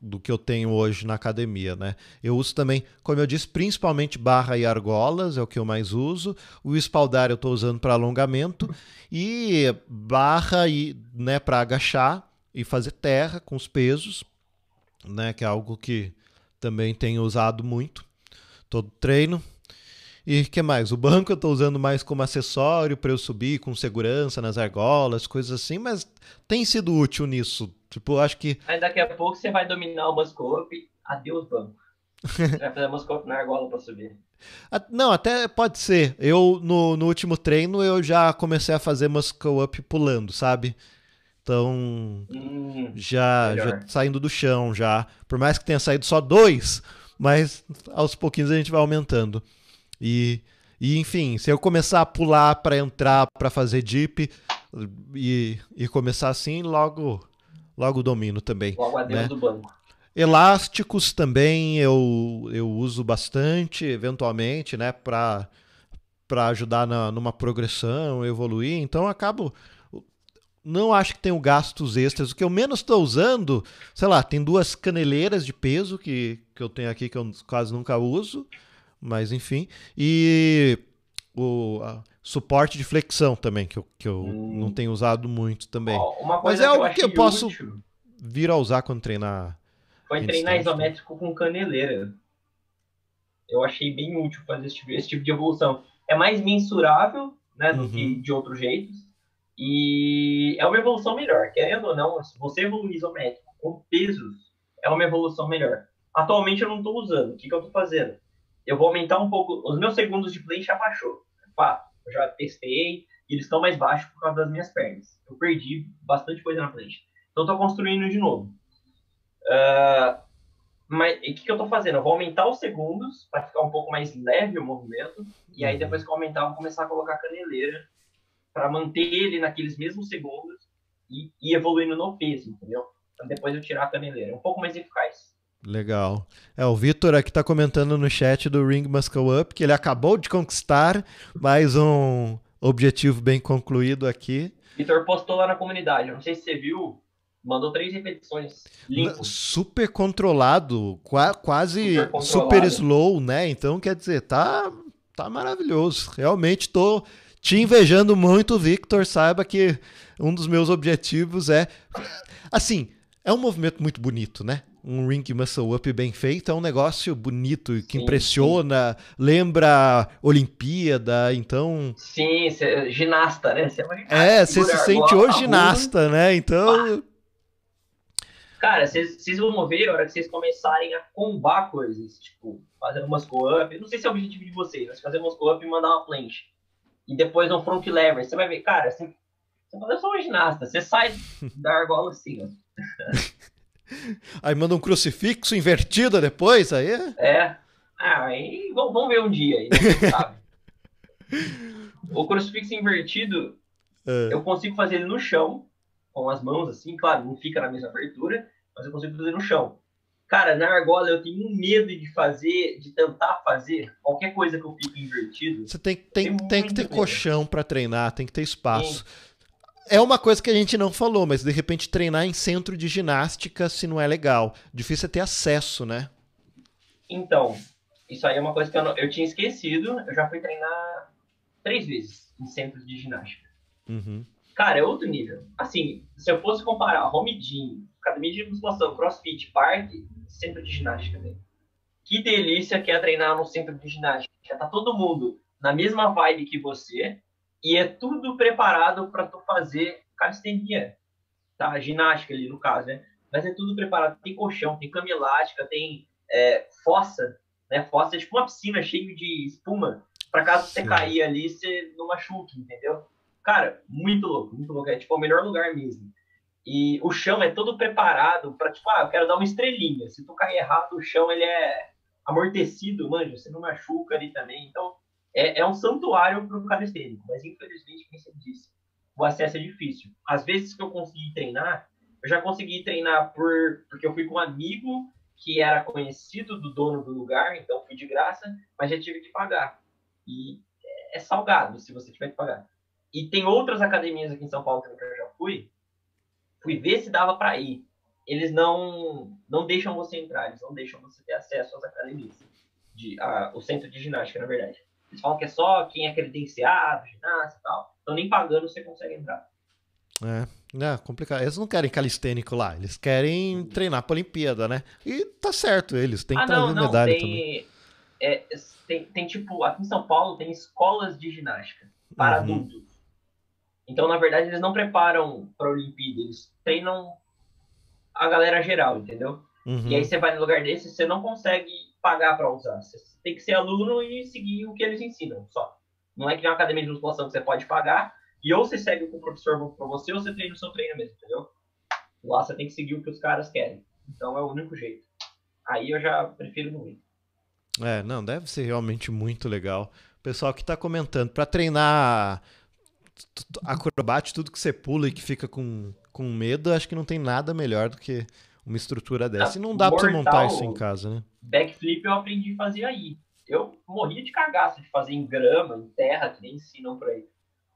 do que eu tenho hoje na academia, né? Eu uso também, como eu disse, principalmente barra e argolas, é o que eu mais uso. O espaldar eu estou usando para alongamento e barra e, né, para agachar e fazer terra com os pesos né? Que é algo que também tenho usado muito todo treino. E que mais? O banco eu estou usando mais como acessório para eu subir com segurança nas argolas, coisas assim, mas tem sido útil nisso. Tipo, acho que. Aí daqui a pouco você vai dominar o muscle up, adeus banco. [LAUGHS] Você vai fazer muscle up na argola para subir. Não, até pode ser. Eu, no, no último treino, eu já comecei a fazer muscle up pulando, sabe? Então, hum, já, já saindo do chão, já. Por mais que tenha saído só dois, mas aos pouquinhos a gente vai aumentando. E, e enfim, se eu começar a pular para entrar, para fazer dip e, e começar assim, logo logo domino também. Logo adeus né? do banco. Elásticos também eu, eu uso bastante, eventualmente, né, para para ajudar na, numa progressão, evoluir. Então acabo não acho que tenho gastos extras. O que eu menos estou usando, sei lá, tem duas caneleiras de peso que, que eu tenho aqui que eu quase nunca uso, mas enfim. E o suporte de flexão também, que eu, que eu hum. não tenho usado muito também. Oh, mas é algo que, que eu posso útil. vir a usar quando treinar. Foi treinar isométrico com caneleira. Eu achei bem útil fazer esse tipo, esse tipo de evolução. É mais mensurável né, do uhum. que de outros jeitos e é uma evolução melhor. Querendo ou não, se você evoluir isométrico com pesos, é uma evolução melhor. Atualmente eu não estou usando. O que, que eu estou fazendo? Eu vou aumentar um pouco. Os meus segundos de play já Pá, eu já testei e eles estão mais baixos por causa das minhas pernas. Eu perdi bastante coisa na plancha. Então estou construindo de novo. Uh, mas o que, que eu estou fazendo? Eu vou aumentar os segundos para ficar um pouco mais leve o movimento. E aí depois que eu aumentar, eu vou começar a colocar caneleira para manter ele naqueles mesmos segundos e, e evoluindo no peso, entendeu? Para depois eu tirar a caneleira. É um pouco mais eficaz. Legal. É, o Vitor aqui está comentando no chat do Ring Muscle Up que ele acabou de conquistar mais um objetivo bem concluído aqui. Vitor postou lá na comunidade, não sei se você viu, mandou três repetições. Limpo. Super controlado, qua quase super, controlado. super, slow, né? Então, quer dizer, tá, tá maravilhoso. Realmente tô te invejando muito, Victor. Saiba que um dos meus objetivos é. Assim, é um movimento muito bonito, né? um ring muscle up bem feito, é um negócio bonito que sim, impressiona, sim. lembra Olimpíada, então. Sim, cê, ginasta, né? Cê é, você se sente hoje ginasta, né? Então. Cara, vocês vão ver a hora que vocês começarem a combar coisas, tipo, fazer umas co-up. Não sei se é o objetivo de vocês, mas fazer umas co-up e mandar uma planche. E depois um front lever. Você vai ver, cara, você, você faz só uma ginasta. Você sai [LAUGHS] da argola assim, ó. [LAUGHS] Aí manda um crucifixo invertido depois, aí? É. Ah, aí vamos ver um dia aí, né? sabe? [LAUGHS] o crucifixo invertido, é. eu consigo fazer ele no chão, com as mãos assim, claro, não fica na mesma abertura, mas eu consigo fazer no chão. Cara, na argola eu tenho medo de fazer, de tentar fazer qualquer coisa que eu fique invertido. Você tem, tem, tem que ter medo. colchão para treinar, tem que ter espaço. Sim. É uma coisa que a gente não falou, mas de repente treinar em centro de ginástica se não é legal. Difícil é ter acesso, né? Então, isso aí é uma coisa que eu, não, eu tinha esquecido. Eu já fui treinar três vezes em centro de ginástica. Uhum. Cara, é outro nível. Assim, se eu fosse comparar home gym, academia de musculação, crossfit, parque, centro de ginástica, velho. Que delícia que é treinar no centro de ginástica. Já tá todo mundo na mesma vibe que você e é tudo preparado para tu fazer calistenia, tá? Ginástica ali no caso, né? Mas é tudo preparado. Tem colchão, tem cama elástica, tem é, fossa, né? Fossa é tipo uma piscina cheia de espuma. Para caso você cair ali, você não machuque, entendeu? Cara, muito louco, muito louco. É tipo o melhor lugar mesmo. E o chão é todo preparado para tipo, ah, eu quero dar uma estrelinha. Se tu cair errado, o chão ele é amortecido, manja, você não machuca ali também. Então, é, é um santuário para o calistênico, mas infelizmente, como você disse, o acesso é difícil. Às vezes que eu consegui treinar, eu já consegui treinar por porque eu fui com um amigo que era conhecido do dono do lugar, então fui de graça, mas já tive que pagar. E é salgado se você tiver que pagar. E tem outras academias aqui em São Paulo que eu já fui, fui ver se dava para ir. Eles não não deixam você entrar, eles não deixam você ter acesso às academias, de, a, o centro de ginástica, na verdade. Eles falam que é só quem é credenciado, ginasta e tal. Então nem pagando você consegue entrar. É, é complicado. Eles não querem calistênico lá, eles querem treinar para Olimpíada, né? E tá certo, eles têm que ah, trazer não, não, medalha tem, também. É, tem, tem, tipo, aqui em São Paulo tem escolas de ginástica para uhum. adultos. Então, na verdade, eles não preparam para a Olimpíada, eles treinam a galera geral, entendeu? Uhum. E aí você vai no lugar desse, você não consegue pagar para usar. Você tem que ser aluno e seguir o que eles ensinam, só. Não é que é uma academia de musculação que você pode pagar e ou você segue o que o professor para você ou você treina o seu treino mesmo, entendeu? Lá você tem que seguir o que os caras querem. Então é o único jeito. Aí eu já prefiro não ir. É, não, deve ser realmente muito legal. Pessoal que está comentando, para treinar acrobate, tudo que você pula e que fica com, com medo, acho que não tem nada melhor do que uma estrutura dessa. Ah, e não dá para você montar isso em casa, né? Backflip eu aprendi a fazer aí. Eu morria de cagaço de fazer em grama, em terra, que nem ensinam por aí.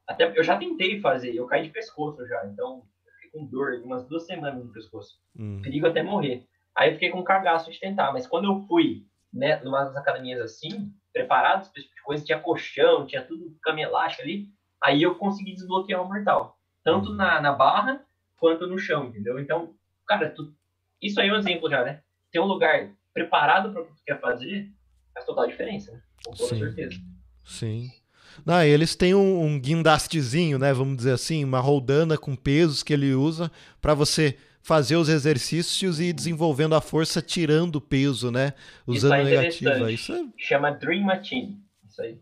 Até eu já tentei fazer, eu caí de pescoço já, então eu fiquei com dor umas duas semanas no pescoço. Hum. Perigo até morrer. Aí eu fiquei com cagaço de tentar, mas quando eu fui, né, numas academias assim, preparados para esse tipo de coisa, tinha colchão, tinha tudo cama elástica ali, aí eu consegui desbloquear o mortal. Tanto hum. na, na barra quanto no chão, entendeu? Então, cara, tu, isso aí é um exemplo já, né? Ter um lugar preparado para o que tu quer fazer faz total diferença, né? Com toda Sim. certeza. Sim. Não, eles têm um, um guindastezinho, né? Vamos dizer assim, uma roldana com pesos que ele usa para você fazer os exercícios e ir desenvolvendo a força tirando o peso, né? Usando Isso é negativa. Isso é... Chama Dream Machine. Isso aí.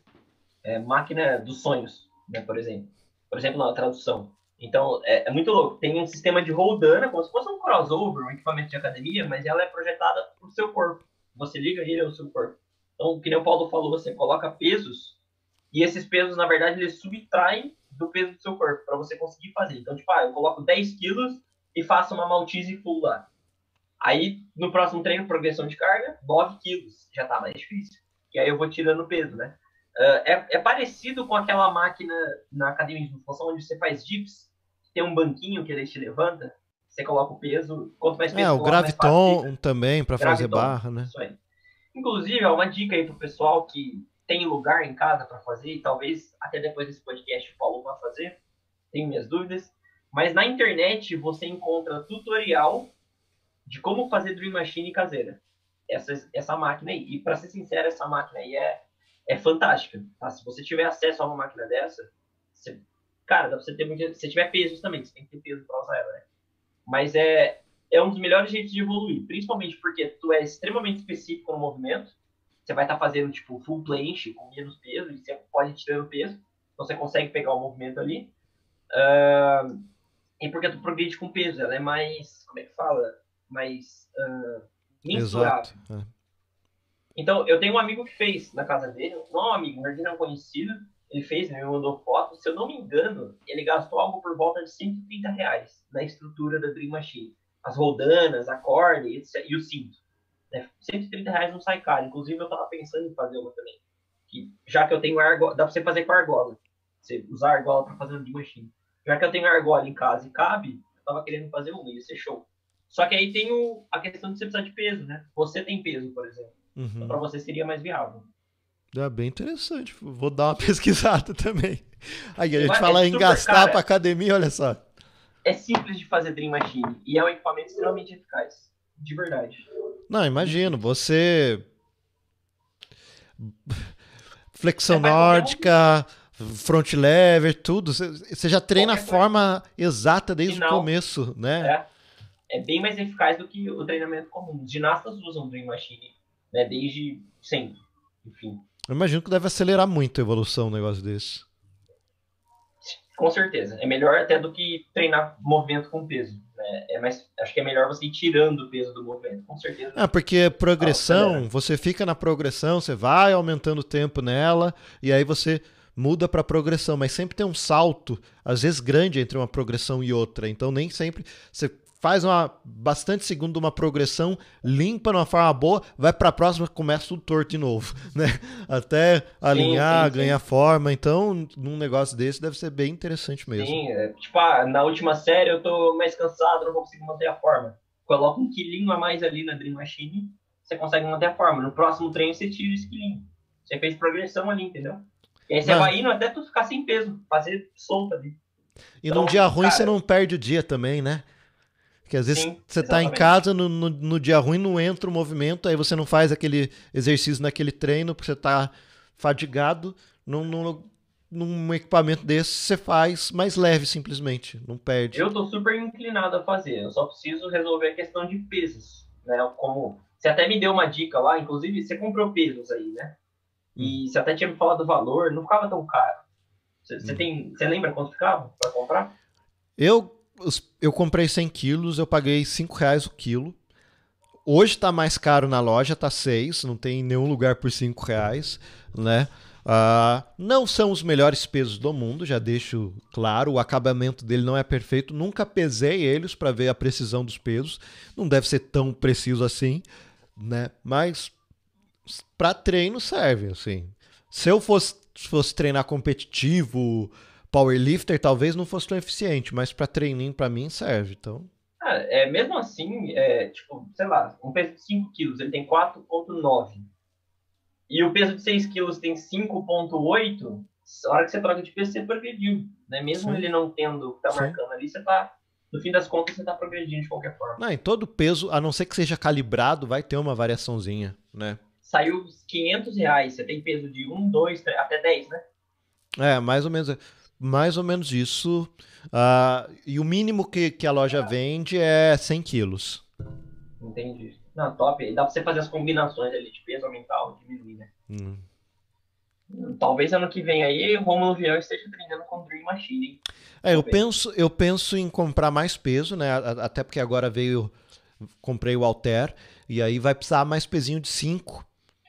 É máquina dos sonhos, né? Por exemplo. Por exemplo, na tradução. Então, é, é, muito louco. Tem um sistema de roldana, como se fosse um crossover, um equipamento de academia, mas ela é projetada para o seu corpo. Você liga ele ao seu corpo. Então, que nem o Paulo falou, você coloca pesos, e esses pesos, na verdade, eles subtraem do peso do seu corpo, para você conseguir fazer. Então, tipo, ah, eu coloco 10 quilos e faço uma maltese full lá. Aí, no próximo treino, progressão de carga, 9 quilos. Já tá mais difícil. E aí eu vou tirando peso, né? Uh, é, é, parecido com aquela máquina na academia de musculação onde você faz dips, tem um banquinho que ele te levanta, você coloca o peso, quanto mais peso É, o Graviton também para fazer barra, né? Isso aí. Inclusive, é uma dica aí pro pessoal que tem lugar em casa para fazer, e talvez até depois desse podcast o Paulo vá fazer, tenho minhas dúvidas. Mas na internet você encontra tutorial de como fazer Dream Machine caseira. Essa, essa máquina aí. E para ser sincero, essa máquina aí é, é fantástica. Tá? Se você tiver acesso a uma máquina dessa, você, cara, dá pra você ter muito. Se tiver pesos também, você tem que ter peso para usar ela, né? Mas é, é um dos melhores jeitos de evoluir, principalmente porque tu é extremamente específico no movimento você vai estar tá fazendo tipo full planche com menos peso e você pode ir tirando peso, então você consegue pegar o movimento ali. Uh, e porque tu progride com peso, ela é mais, como é que fala? Mais uh, mensurável. É. Então, eu tenho um amigo que fez na casa dele, não um amigo, mas ele é um conhecido, ele fez, me mandou foto, se eu não me engano, ele gastou algo por volta de 130 reais na estrutura da Dream Machine. As roldanas, a corda e, e o cinto. Né? 130 reais não sai caro. Inclusive, eu tava pensando em fazer uma também. Que, já que eu tenho argola, dá pra você fazer com argola. Você usar argola pra fazer um de machine. Já que eu tenho argola em casa e cabe, eu tava querendo fazer uma, ia ser show. Só que aí tem o, a questão de você precisar de peso, né? Você tem peso, por exemplo. Uhum. Então, pra você seria mais viável. É bem interessante. Vou dar uma [LAUGHS] pesquisada também. Aí a gente fala é em gastar cara, pra academia, olha só. É simples de fazer Dream Machine e é um equipamento extremamente eficaz. De verdade. Não, imagino, você. [LAUGHS] Flexão nórdica, front lever, tudo. Você já treina a forma exata desde Final, o começo, né? É, é bem mais eficaz do que o treinamento comum. Os ginastas usam Dream Machine, né? Desde sempre. Enfim. Eu imagino que deve acelerar muito a evolução um negócio desse. Com certeza. É melhor até do que treinar movimento com peso. Né? É mais, acho que é melhor você ir tirando o peso do movimento, com certeza. Ah, porque progressão, ah, você fica na progressão, você vai aumentando o tempo nela, e aí você muda para progressão, mas sempre tem um salto, às vezes grande, entre uma progressão e outra. Então nem sempre você faz uma bastante segundo uma progressão, limpa numa forma boa, vai para a próxima começa tudo torto de novo, [LAUGHS] né? Até alinhar, sim, sim, ganhar sim. forma. Então, num negócio desse deve ser bem interessante mesmo. Sim, é, tipo, ah, na última série eu tô mais cansado, não vou conseguir manter a forma. Coloca um quilinho a mais ali na Dream Machine, você consegue manter a forma. No próximo treino você tira esse quilinho. Você fez progressão ali, entendeu? E aí você vai indo até tu ficar sem peso, fazer solta ali. E então, num dia ruim cara, você não perde o dia também, né? Que às vezes Sim, você está em casa, no, no, no, dia ruim não entra o movimento, aí você não faz aquele exercício naquele treino, porque você está fadigado. Num, num, num, equipamento desse, você faz mais leve, simplesmente. Não perde. Eu estou super inclinado a fazer, eu só preciso resolver a questão de pesos. Né? Como você até me deu uma dica lá, inclusive você comprou pesos aí, né? E hum. você até tinha me falado do valor, não ficava tão caro. Você, você hum. tem, você lembra quanto ficava para comprar? Eu eu comprei 100 quilos, eu paguei 5 reais o quilo. Hoje está mais caro na loja, tá 6, não tem nenhum lugar por 5 reais, né? Uh, não são os melhores pesos do mundo, já deixo claro. O acabamento dele não é perfeito. Nunca pesei eles para ver a precisão dos pesos. Não deve ser tão preciso assim, né? Mas para treino serve, assim. Se eu fosse, fosse treinar competitivo, powerlifter talvez não fosse tão eficiente, mas para treininho para mim serve, então. Ah, é, mesmo assim, é, tipo, sei lá, um peso de 5 quilos, ele tem 4.9. E o peso de 6 quilos tem 5.8, a hora que você troca de peso, você progrediu. Né? Mesmo Sim. ele não tendo que tá Sim. marcando ali, você tá. No fim das contas, você tá progredindo de qualquer forma. Não, em todo peso, a não ser que seja calibrado, vai ter uma variaçãozinha, né? Saiu 500 reais, você tem peso de 1, 2, 3, até 10, né? É, mais ou menos mais ou menos isso. Uh, e o mínimo que, que a loja vende é 100 quilos. Entendi. Não, top. Dá pra você fazer as combinações ali de peso, aumentar ou diminuir, né? Hum. Talvez ano que vem aí o Romulo Vian esteja treinando com Dream Machine, hein? É, eu penso, eu penso em comprar mais peso, né? Até porque agora veio. Comprei o Alter. E aí vai precisar mais pezinho de 5,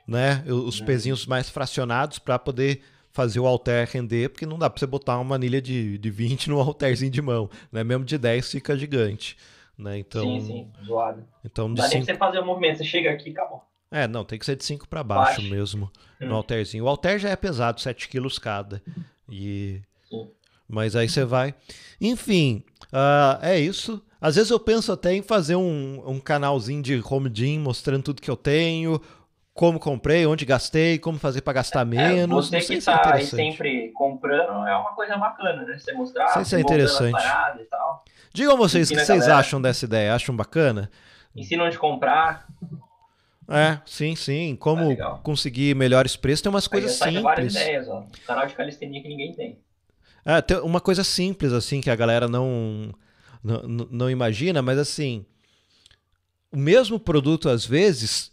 né? Os hum. pezinhos mais fracionados para poder fazer o halter render, porque não dá para você botar uma anilha de, de 20 no [LAUGHS] halterzinho de mão, né? Mesmo de 10 fica gigante. Né? Então, sim, sim, zoado. Então, não dá nem você fazer o movimento, você chega aqui e acabou. É, não, tem que ser de 5 para baixo, baixo, mesmo, hum. no halterzinho. O halter já é pesado, 7 quilos cada. E... Mas aí você vai. Enfim, uh, é isso. Às vezes eu penso até em fazer um, um canalzinho de home gym mostrando tudo que eu tenho, como comprei, onde gastei, como fazer para gastar é, menos. você que está é sempre comprando é uma coisa bacana, né? Você mostrar, sei se é interessante. e tal. Digam vocês o que vocês galera. acham dessa ideia. Acham bacana? Ensinam onde comprar. É, sim, sim. Como é conseguir melhores preços. Tem umas coisas simples. Várias ideias, ó. Canal de calistenia que ninguém tem. É, tem uma coisa simples, assim, que a galera não, não, não imagina, mas assim, o mesmo produto, às vezes,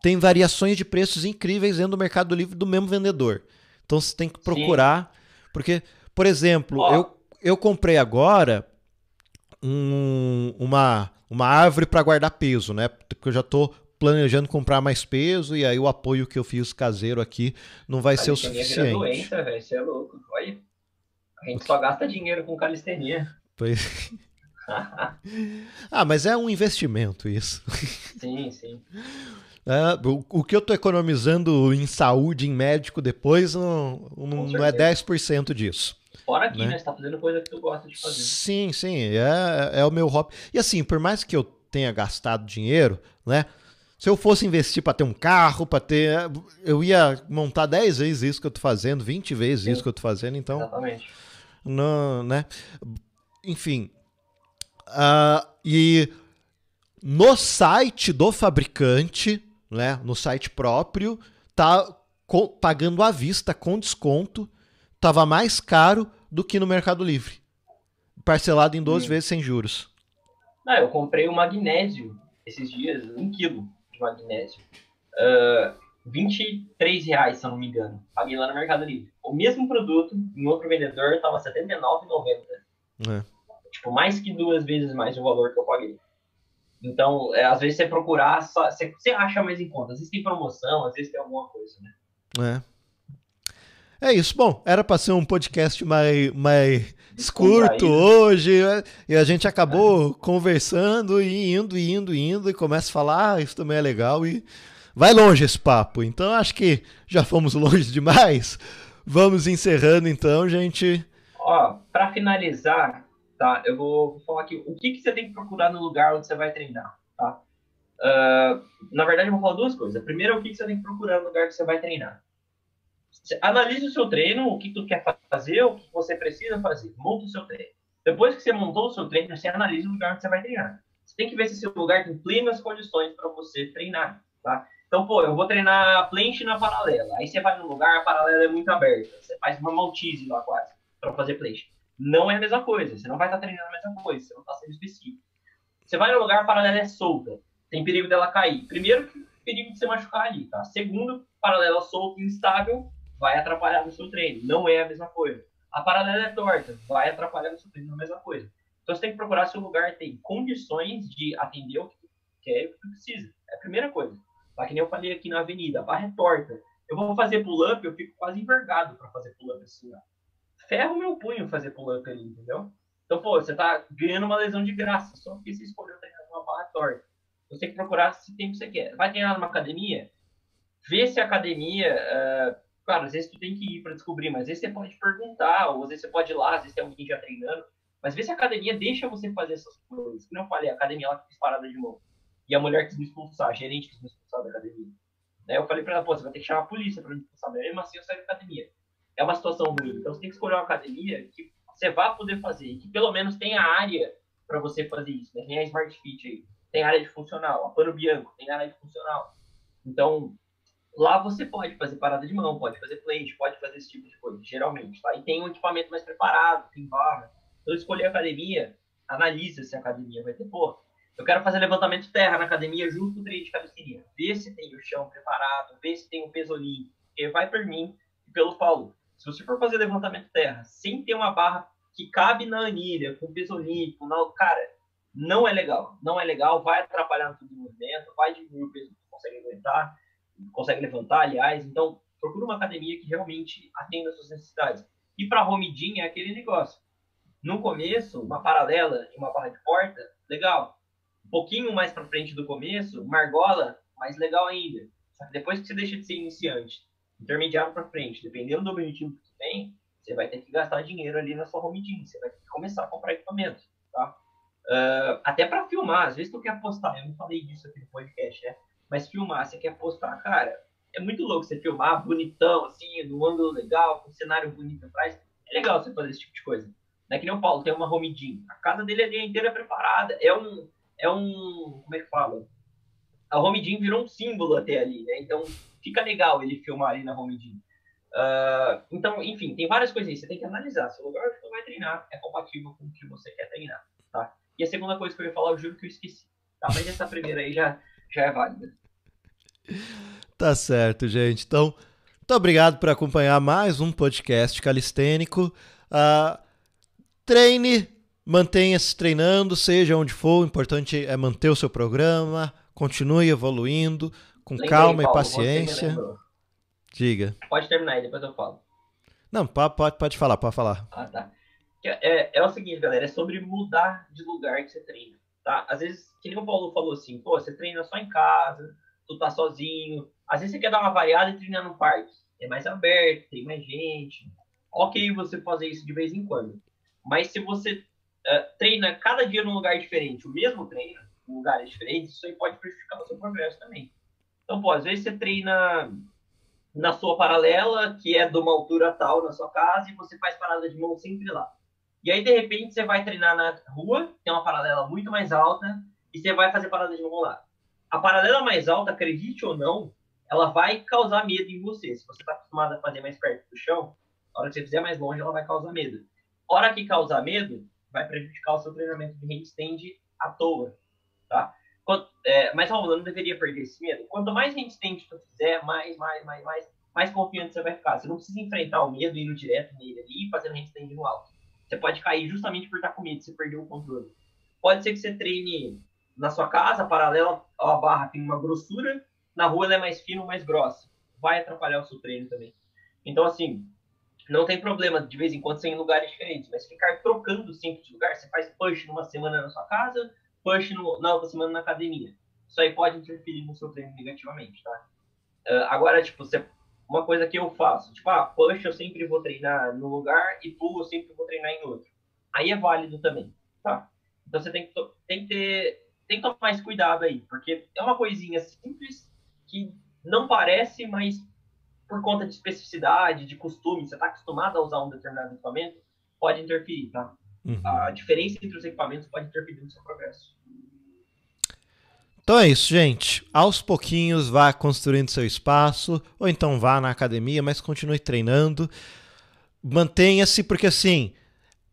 tem variações de preços incríveis dentro do Mercado Livre do mesmo vendedor. Então você tem que procurar, Sim. porque, por exemplo, oh. eu, eu comprei agora um, uma, uma árvore para guardar peso, né? Porque eu já estou planejando comprar mais peso e aí o apoio que eu fiz caseiro aqui não vai ser o suficiente. Doença, velho, você é louco. Olha, a gente só gasta dinheiro com calistenia. Pois. [LAUGHS] ah, mas é um investimento isso. Sim, sim. É, o, o, que eu estou economizando em saúde, em médico depois, não, não, não é 10% disso. Fora aqui, né? né? Você tá fazendo coisa que tu gosta de fazer. Sim, sim. É, é o meu hobby. E assim, por mais que eu tenha gastado dinheiro, né? Se eu fosse investir para ter um carro, para ter. Eu ia montar 10 vezes isso que eu tô fazendo, 20 vezes sim. isso que eu tô fazendo, então. Exatamente. Não, né? Enfim. Uh, e no site do fabricante, né, no site próprio, tá pagando à vista com desconto, tava mais caro do que no Mercado Livre. Parcelado em 12 hum. vezes sem juros. Ah, eu comprei o magnésio esses dias, um quilo de magnésio. Uh, 23 reais, se eu não me engano. Paguei lá no Mercado Livre. O mesmo produto, em outro vendedor, tava R$79,90. É. Tipo, mais que duas vezes mais o valor que eu paguei. Então, é, às vezes você procurar, só, você, você acha mais em conta. Às vezes tem promoção, às vezes tem alguma coisa, né? É. É isso. Bom, era para ser um podcast mais, mais curto hoje, né? e a gente acabou conversando e indo, indo, indo, e começa a falar, ah, isso também é legal, e vai longe esse papo. Então, acho que já fomos [LAUGHS] longe demais. Vamos encerrando, então, gente. Ó, para finalizar, tá? Eu vou falar aqui o que, que você tem que procurar no lugar onde você vai treinar, tá? Uh, na verdade, eu vou falar duas coisas. Primeiro, o que, que você tem que procurar no lugar que você vai treinar. Analise o seu treino, o que tu quer fazer, o que você precisa fazer. Monta o seu treino. Depois que você montou o seu treino, você analisa o lugar onde você vai treinar. Você tem que ver se seu lugar tem plenas condições para você treinar, tá? Então, pô, eu vou treinar planche na paralela. Aí você vai num lugar, a paralela é muito aberta. Você faz uma maltese lá quase, para fazer planche não é a mesma coisa. Você não vai estar treinando a mesma coisa, você não está sendo específico. Você vai no lugar, a paralela é solta, tem perigo dela cair. Primeiro, perigo de você machucar ali, tá? Segundo, paralela solta e instável vai atrapalhar no seu treino, não é a mesma coisa. A paralela é torta, vai atrapalhar no seu treino, não é a mesma coisa. Então você tem que procurar se o lugar tem condições de atender o que quer e o que precisa. É a primeira coisa. Tá que nem eu falei aqui na avenida, a barra é torta. Eu vou fazer pull-up, eu fico quase envergado para fazer pull-up assim, ó ferra o meu punho fazer pull-up ali, entendeu? Então, pô, você tá ganhando uma lesão de graça só porque você escolheu treinar uma barra torta. Você tem que procurar se tem o que você quer. Vai treinar numa academia? Vê se a academia. Uh, claro, às vezes tu tem que ir para descobrir, mas às vezes você pode perguntar, ou às vezes você pode ir lá, às vezes tem alguém já treinando. Mas vê se a academia deixa você fazer essas coisas. Como eu falei, a academia ela fez parada de mão. E a mulher quis me expulsar, a gerente quis me expulsar da academia. Daí eu falei pra ela, pô, você vai ter que chamar a polícia pra me expulsar. Mas mesmo assim eu saí da academia é uma situação ruim. Então você tem que escolher uma academia que você vá poder fazer, que pelo menos tenha área para você fazer isso, né? Tem a Smart Fit aí, tem área de funcional, a Pano Bianco tem área de funcional. Então, lá você pode fazer parada de mão, pode fazer plate, pode fazer esse tipo de coisa, geralmente, tá? E tem um equipamento mais preparado, tem barra. Então, escolher a academia, analisa se a academia vai ter, pô, eu quero fazer levantamento de terra na academia junto com o treino de calistenia. Vê se tem o chão preparado, vê se tem o peso olímpico, porque vai por mim e pelo Paulo. Se você for fazer levantamento terra sem ter uma barra que cabe na anilha, com peso olímpico, não, cara, não é legal. Não é legal, vai atrapalhar no movimento, vai diminuir o peso que você consegue aguentar, consegue levantar, aliás. Então, procura uma academia que realmente atenda às suas necessidades. E para home é aquele negócio. No começo, uma paralela e uma barra de porta, legal. Um pouquinho mais para frente do começo, uma argola mais legal ainda. Só que depois que você deixa de ser iniciante, intermediário para frente, dependendo do objetivo que você tem, você vai ter que gastar dinheiro ali na sua home gym, você vai ter que começar a comprar equipamento, tá? Uh, até para filmar, às vezes tu quer postar, eu não falei disso aqui no podcast, né? Mas filmar, você quer postar, cara, é muito louco você filmar bonitão, assim, no ângulo legal, com um cenário bonito atrás. É legal você fazer esse tipo de coisa. Não é que nem o Paulo tem uma home gym. A casa dele é inteira preparada. É um, é um, como é que fala? A home gym virou um símbolo até ali, né? Então fica legal ele filmar ali na home gym. Uh, então, enfim, tem várias coisas aí. Você tem que analisar se o lugar que você vai treinar é compatível com o que você quer treinar, tá? E a segunda coisa que eu ia falar, eu juro que eu esqueci. Tá? Mas essa primeira aí já, já é válida. Tá certo, gente. Então, muito obrigado por acompanhar mais um podcast calistênico. Uh, treine, mantenha-se treinando, seja onde for. O importante é manter o seu programa, continue evoluindo com Lembrei, calma Paulo, e paciência. Diga. Pode terminar aí, depois eu falo. Não, pode, pode falar, pode falar. Ah, tá. É, é o seguinte, galera, é sobre mudar de lugar que você treina, tá? Às vezes, que nem o Paulo falou assim, pô, você treina só em casa, tu tá sozinho. Às vezes você quer dar uma variada e treinar no parque. É mais aberto, tem mais gente. Ok você fazer isso de vez em quando. Mas se você uh, treina cada dia num lugar diferente, o mesmo treino, em lugares diferentes, isso aí pode prejudicar o seu progresso também. Então, pô, às vezes você treina na sua paralela, que é de uma altura tal na sua casa, e você faz parada de mão sempre lá. E aí, de repente, você vai treinar na rua, é uma paralela muito mais alta, e você vai fazer parada de mão lá. A paralela mais alta, acredite ou não, ela vai causar medo em você. Se você está acostumado a fazer mais perto do chão, a hora que você fizer mais longe, ela vai causar medo. A hora que causar medo, vai prejudicar o seu treinamento de handstand à toa, tá? É, mas Raul, não deveria perder esse medo. Quanto mais handstand tu fizer, mais, mais, mais, mais, mais confiante você vai ficar. Você não precisa enfrentar o medo indo direto nele ali e fazendo handstand no alto. Você pode cair justamente por estar com medo, você perdeu o controle. Pode ser que você treine na sua casa, paralela à barra tem uma grossura, na rua ela é mais fina ou mais grossa. Vai atrapalhar o seu treino também. Então, assim, não tem problema de vez em quando ser em lugares diferentes, mas ficar trocando sempre de lugar, você faz push numa semana na sua casa, push no, na outra semana na academia. Isso aí pode interferir no seu treino negativamente, tá? Uh, agora, tipo, você, uma coisa que eu faço, tipo, ah, push eu sempre vou treinar num lugar e pull eu sempre vou treinar em outro. Aí é válido também, tá? Então você tem que, tem que ter tem que tomar mais cuidado aí, porque é uma coisinha simples que não parece, mas por conta de especificidade, de costume, você está acostumado a usar um determinado equipamento, pode interferir, tá? Uhum. A diferença entre os equipamentos pode interferir no seu progresso. Então é isso, gente. Aos pouquinhos vá construindo seu espaço, ou então vá na academia, mas continue treinando. Mantenha-se, porque assim,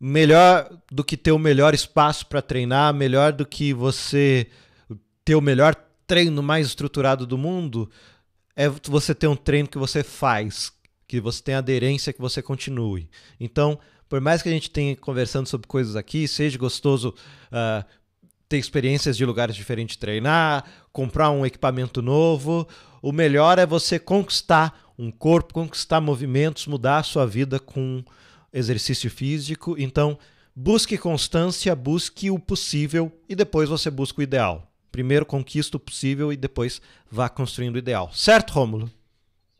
melhor do que ter o melhor espaço para treinar, melhor do que você ter o melhor treino mais estruturado do mundo, é você ter um treino que você faz, que você tem aderência, que você continue. Então, por mais que a gente tenha conversando sobre coisas aqui, seja gostoso uh, ter experiências de lugares diferentes treinar, comprar um equipamento novo, o melhor é você conquistar um corpo, conquistar movimentos, mudar a sua vida com exercício físico. Então, busque constância, busque o possível e depois você busca o ideal. Primeiro conquista o possível e depois vá construindo o ideal. Certo, Rômulo?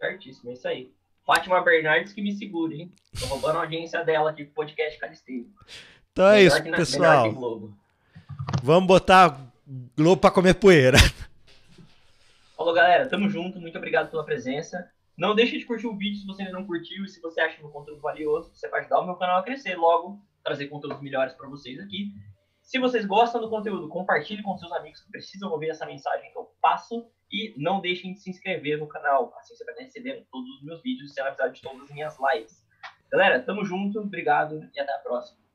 Certíssimo, é isso aí. Fátima Bernardes que me segure, hein? Tô roubando a audiência dela aqui pro podcast Calisteiro. Então é isso, na, pessoal. Vamos botar Globo pra comer poeira. [LAUGHS] Falou, galera. Tamo junto. Muito obrigado pela presença. Não deixe de curtir o vídeo se você ainda não curtiu e se você acha o conteúdo valioso, você vai ajudar o meu canal a crescer, logo trazer conteúdos melhores para vocês aqui. Se vocês gostam do conteúdo, compartilhe com seus amigos que precisam ouvir essa mensagem que eu passo e não deixem de se inscrever no canal, assim você vai receber todos os meus vídeos e ser avisado de todas as minhas lives. Galera, tamo junto, obrigado e até a próxima.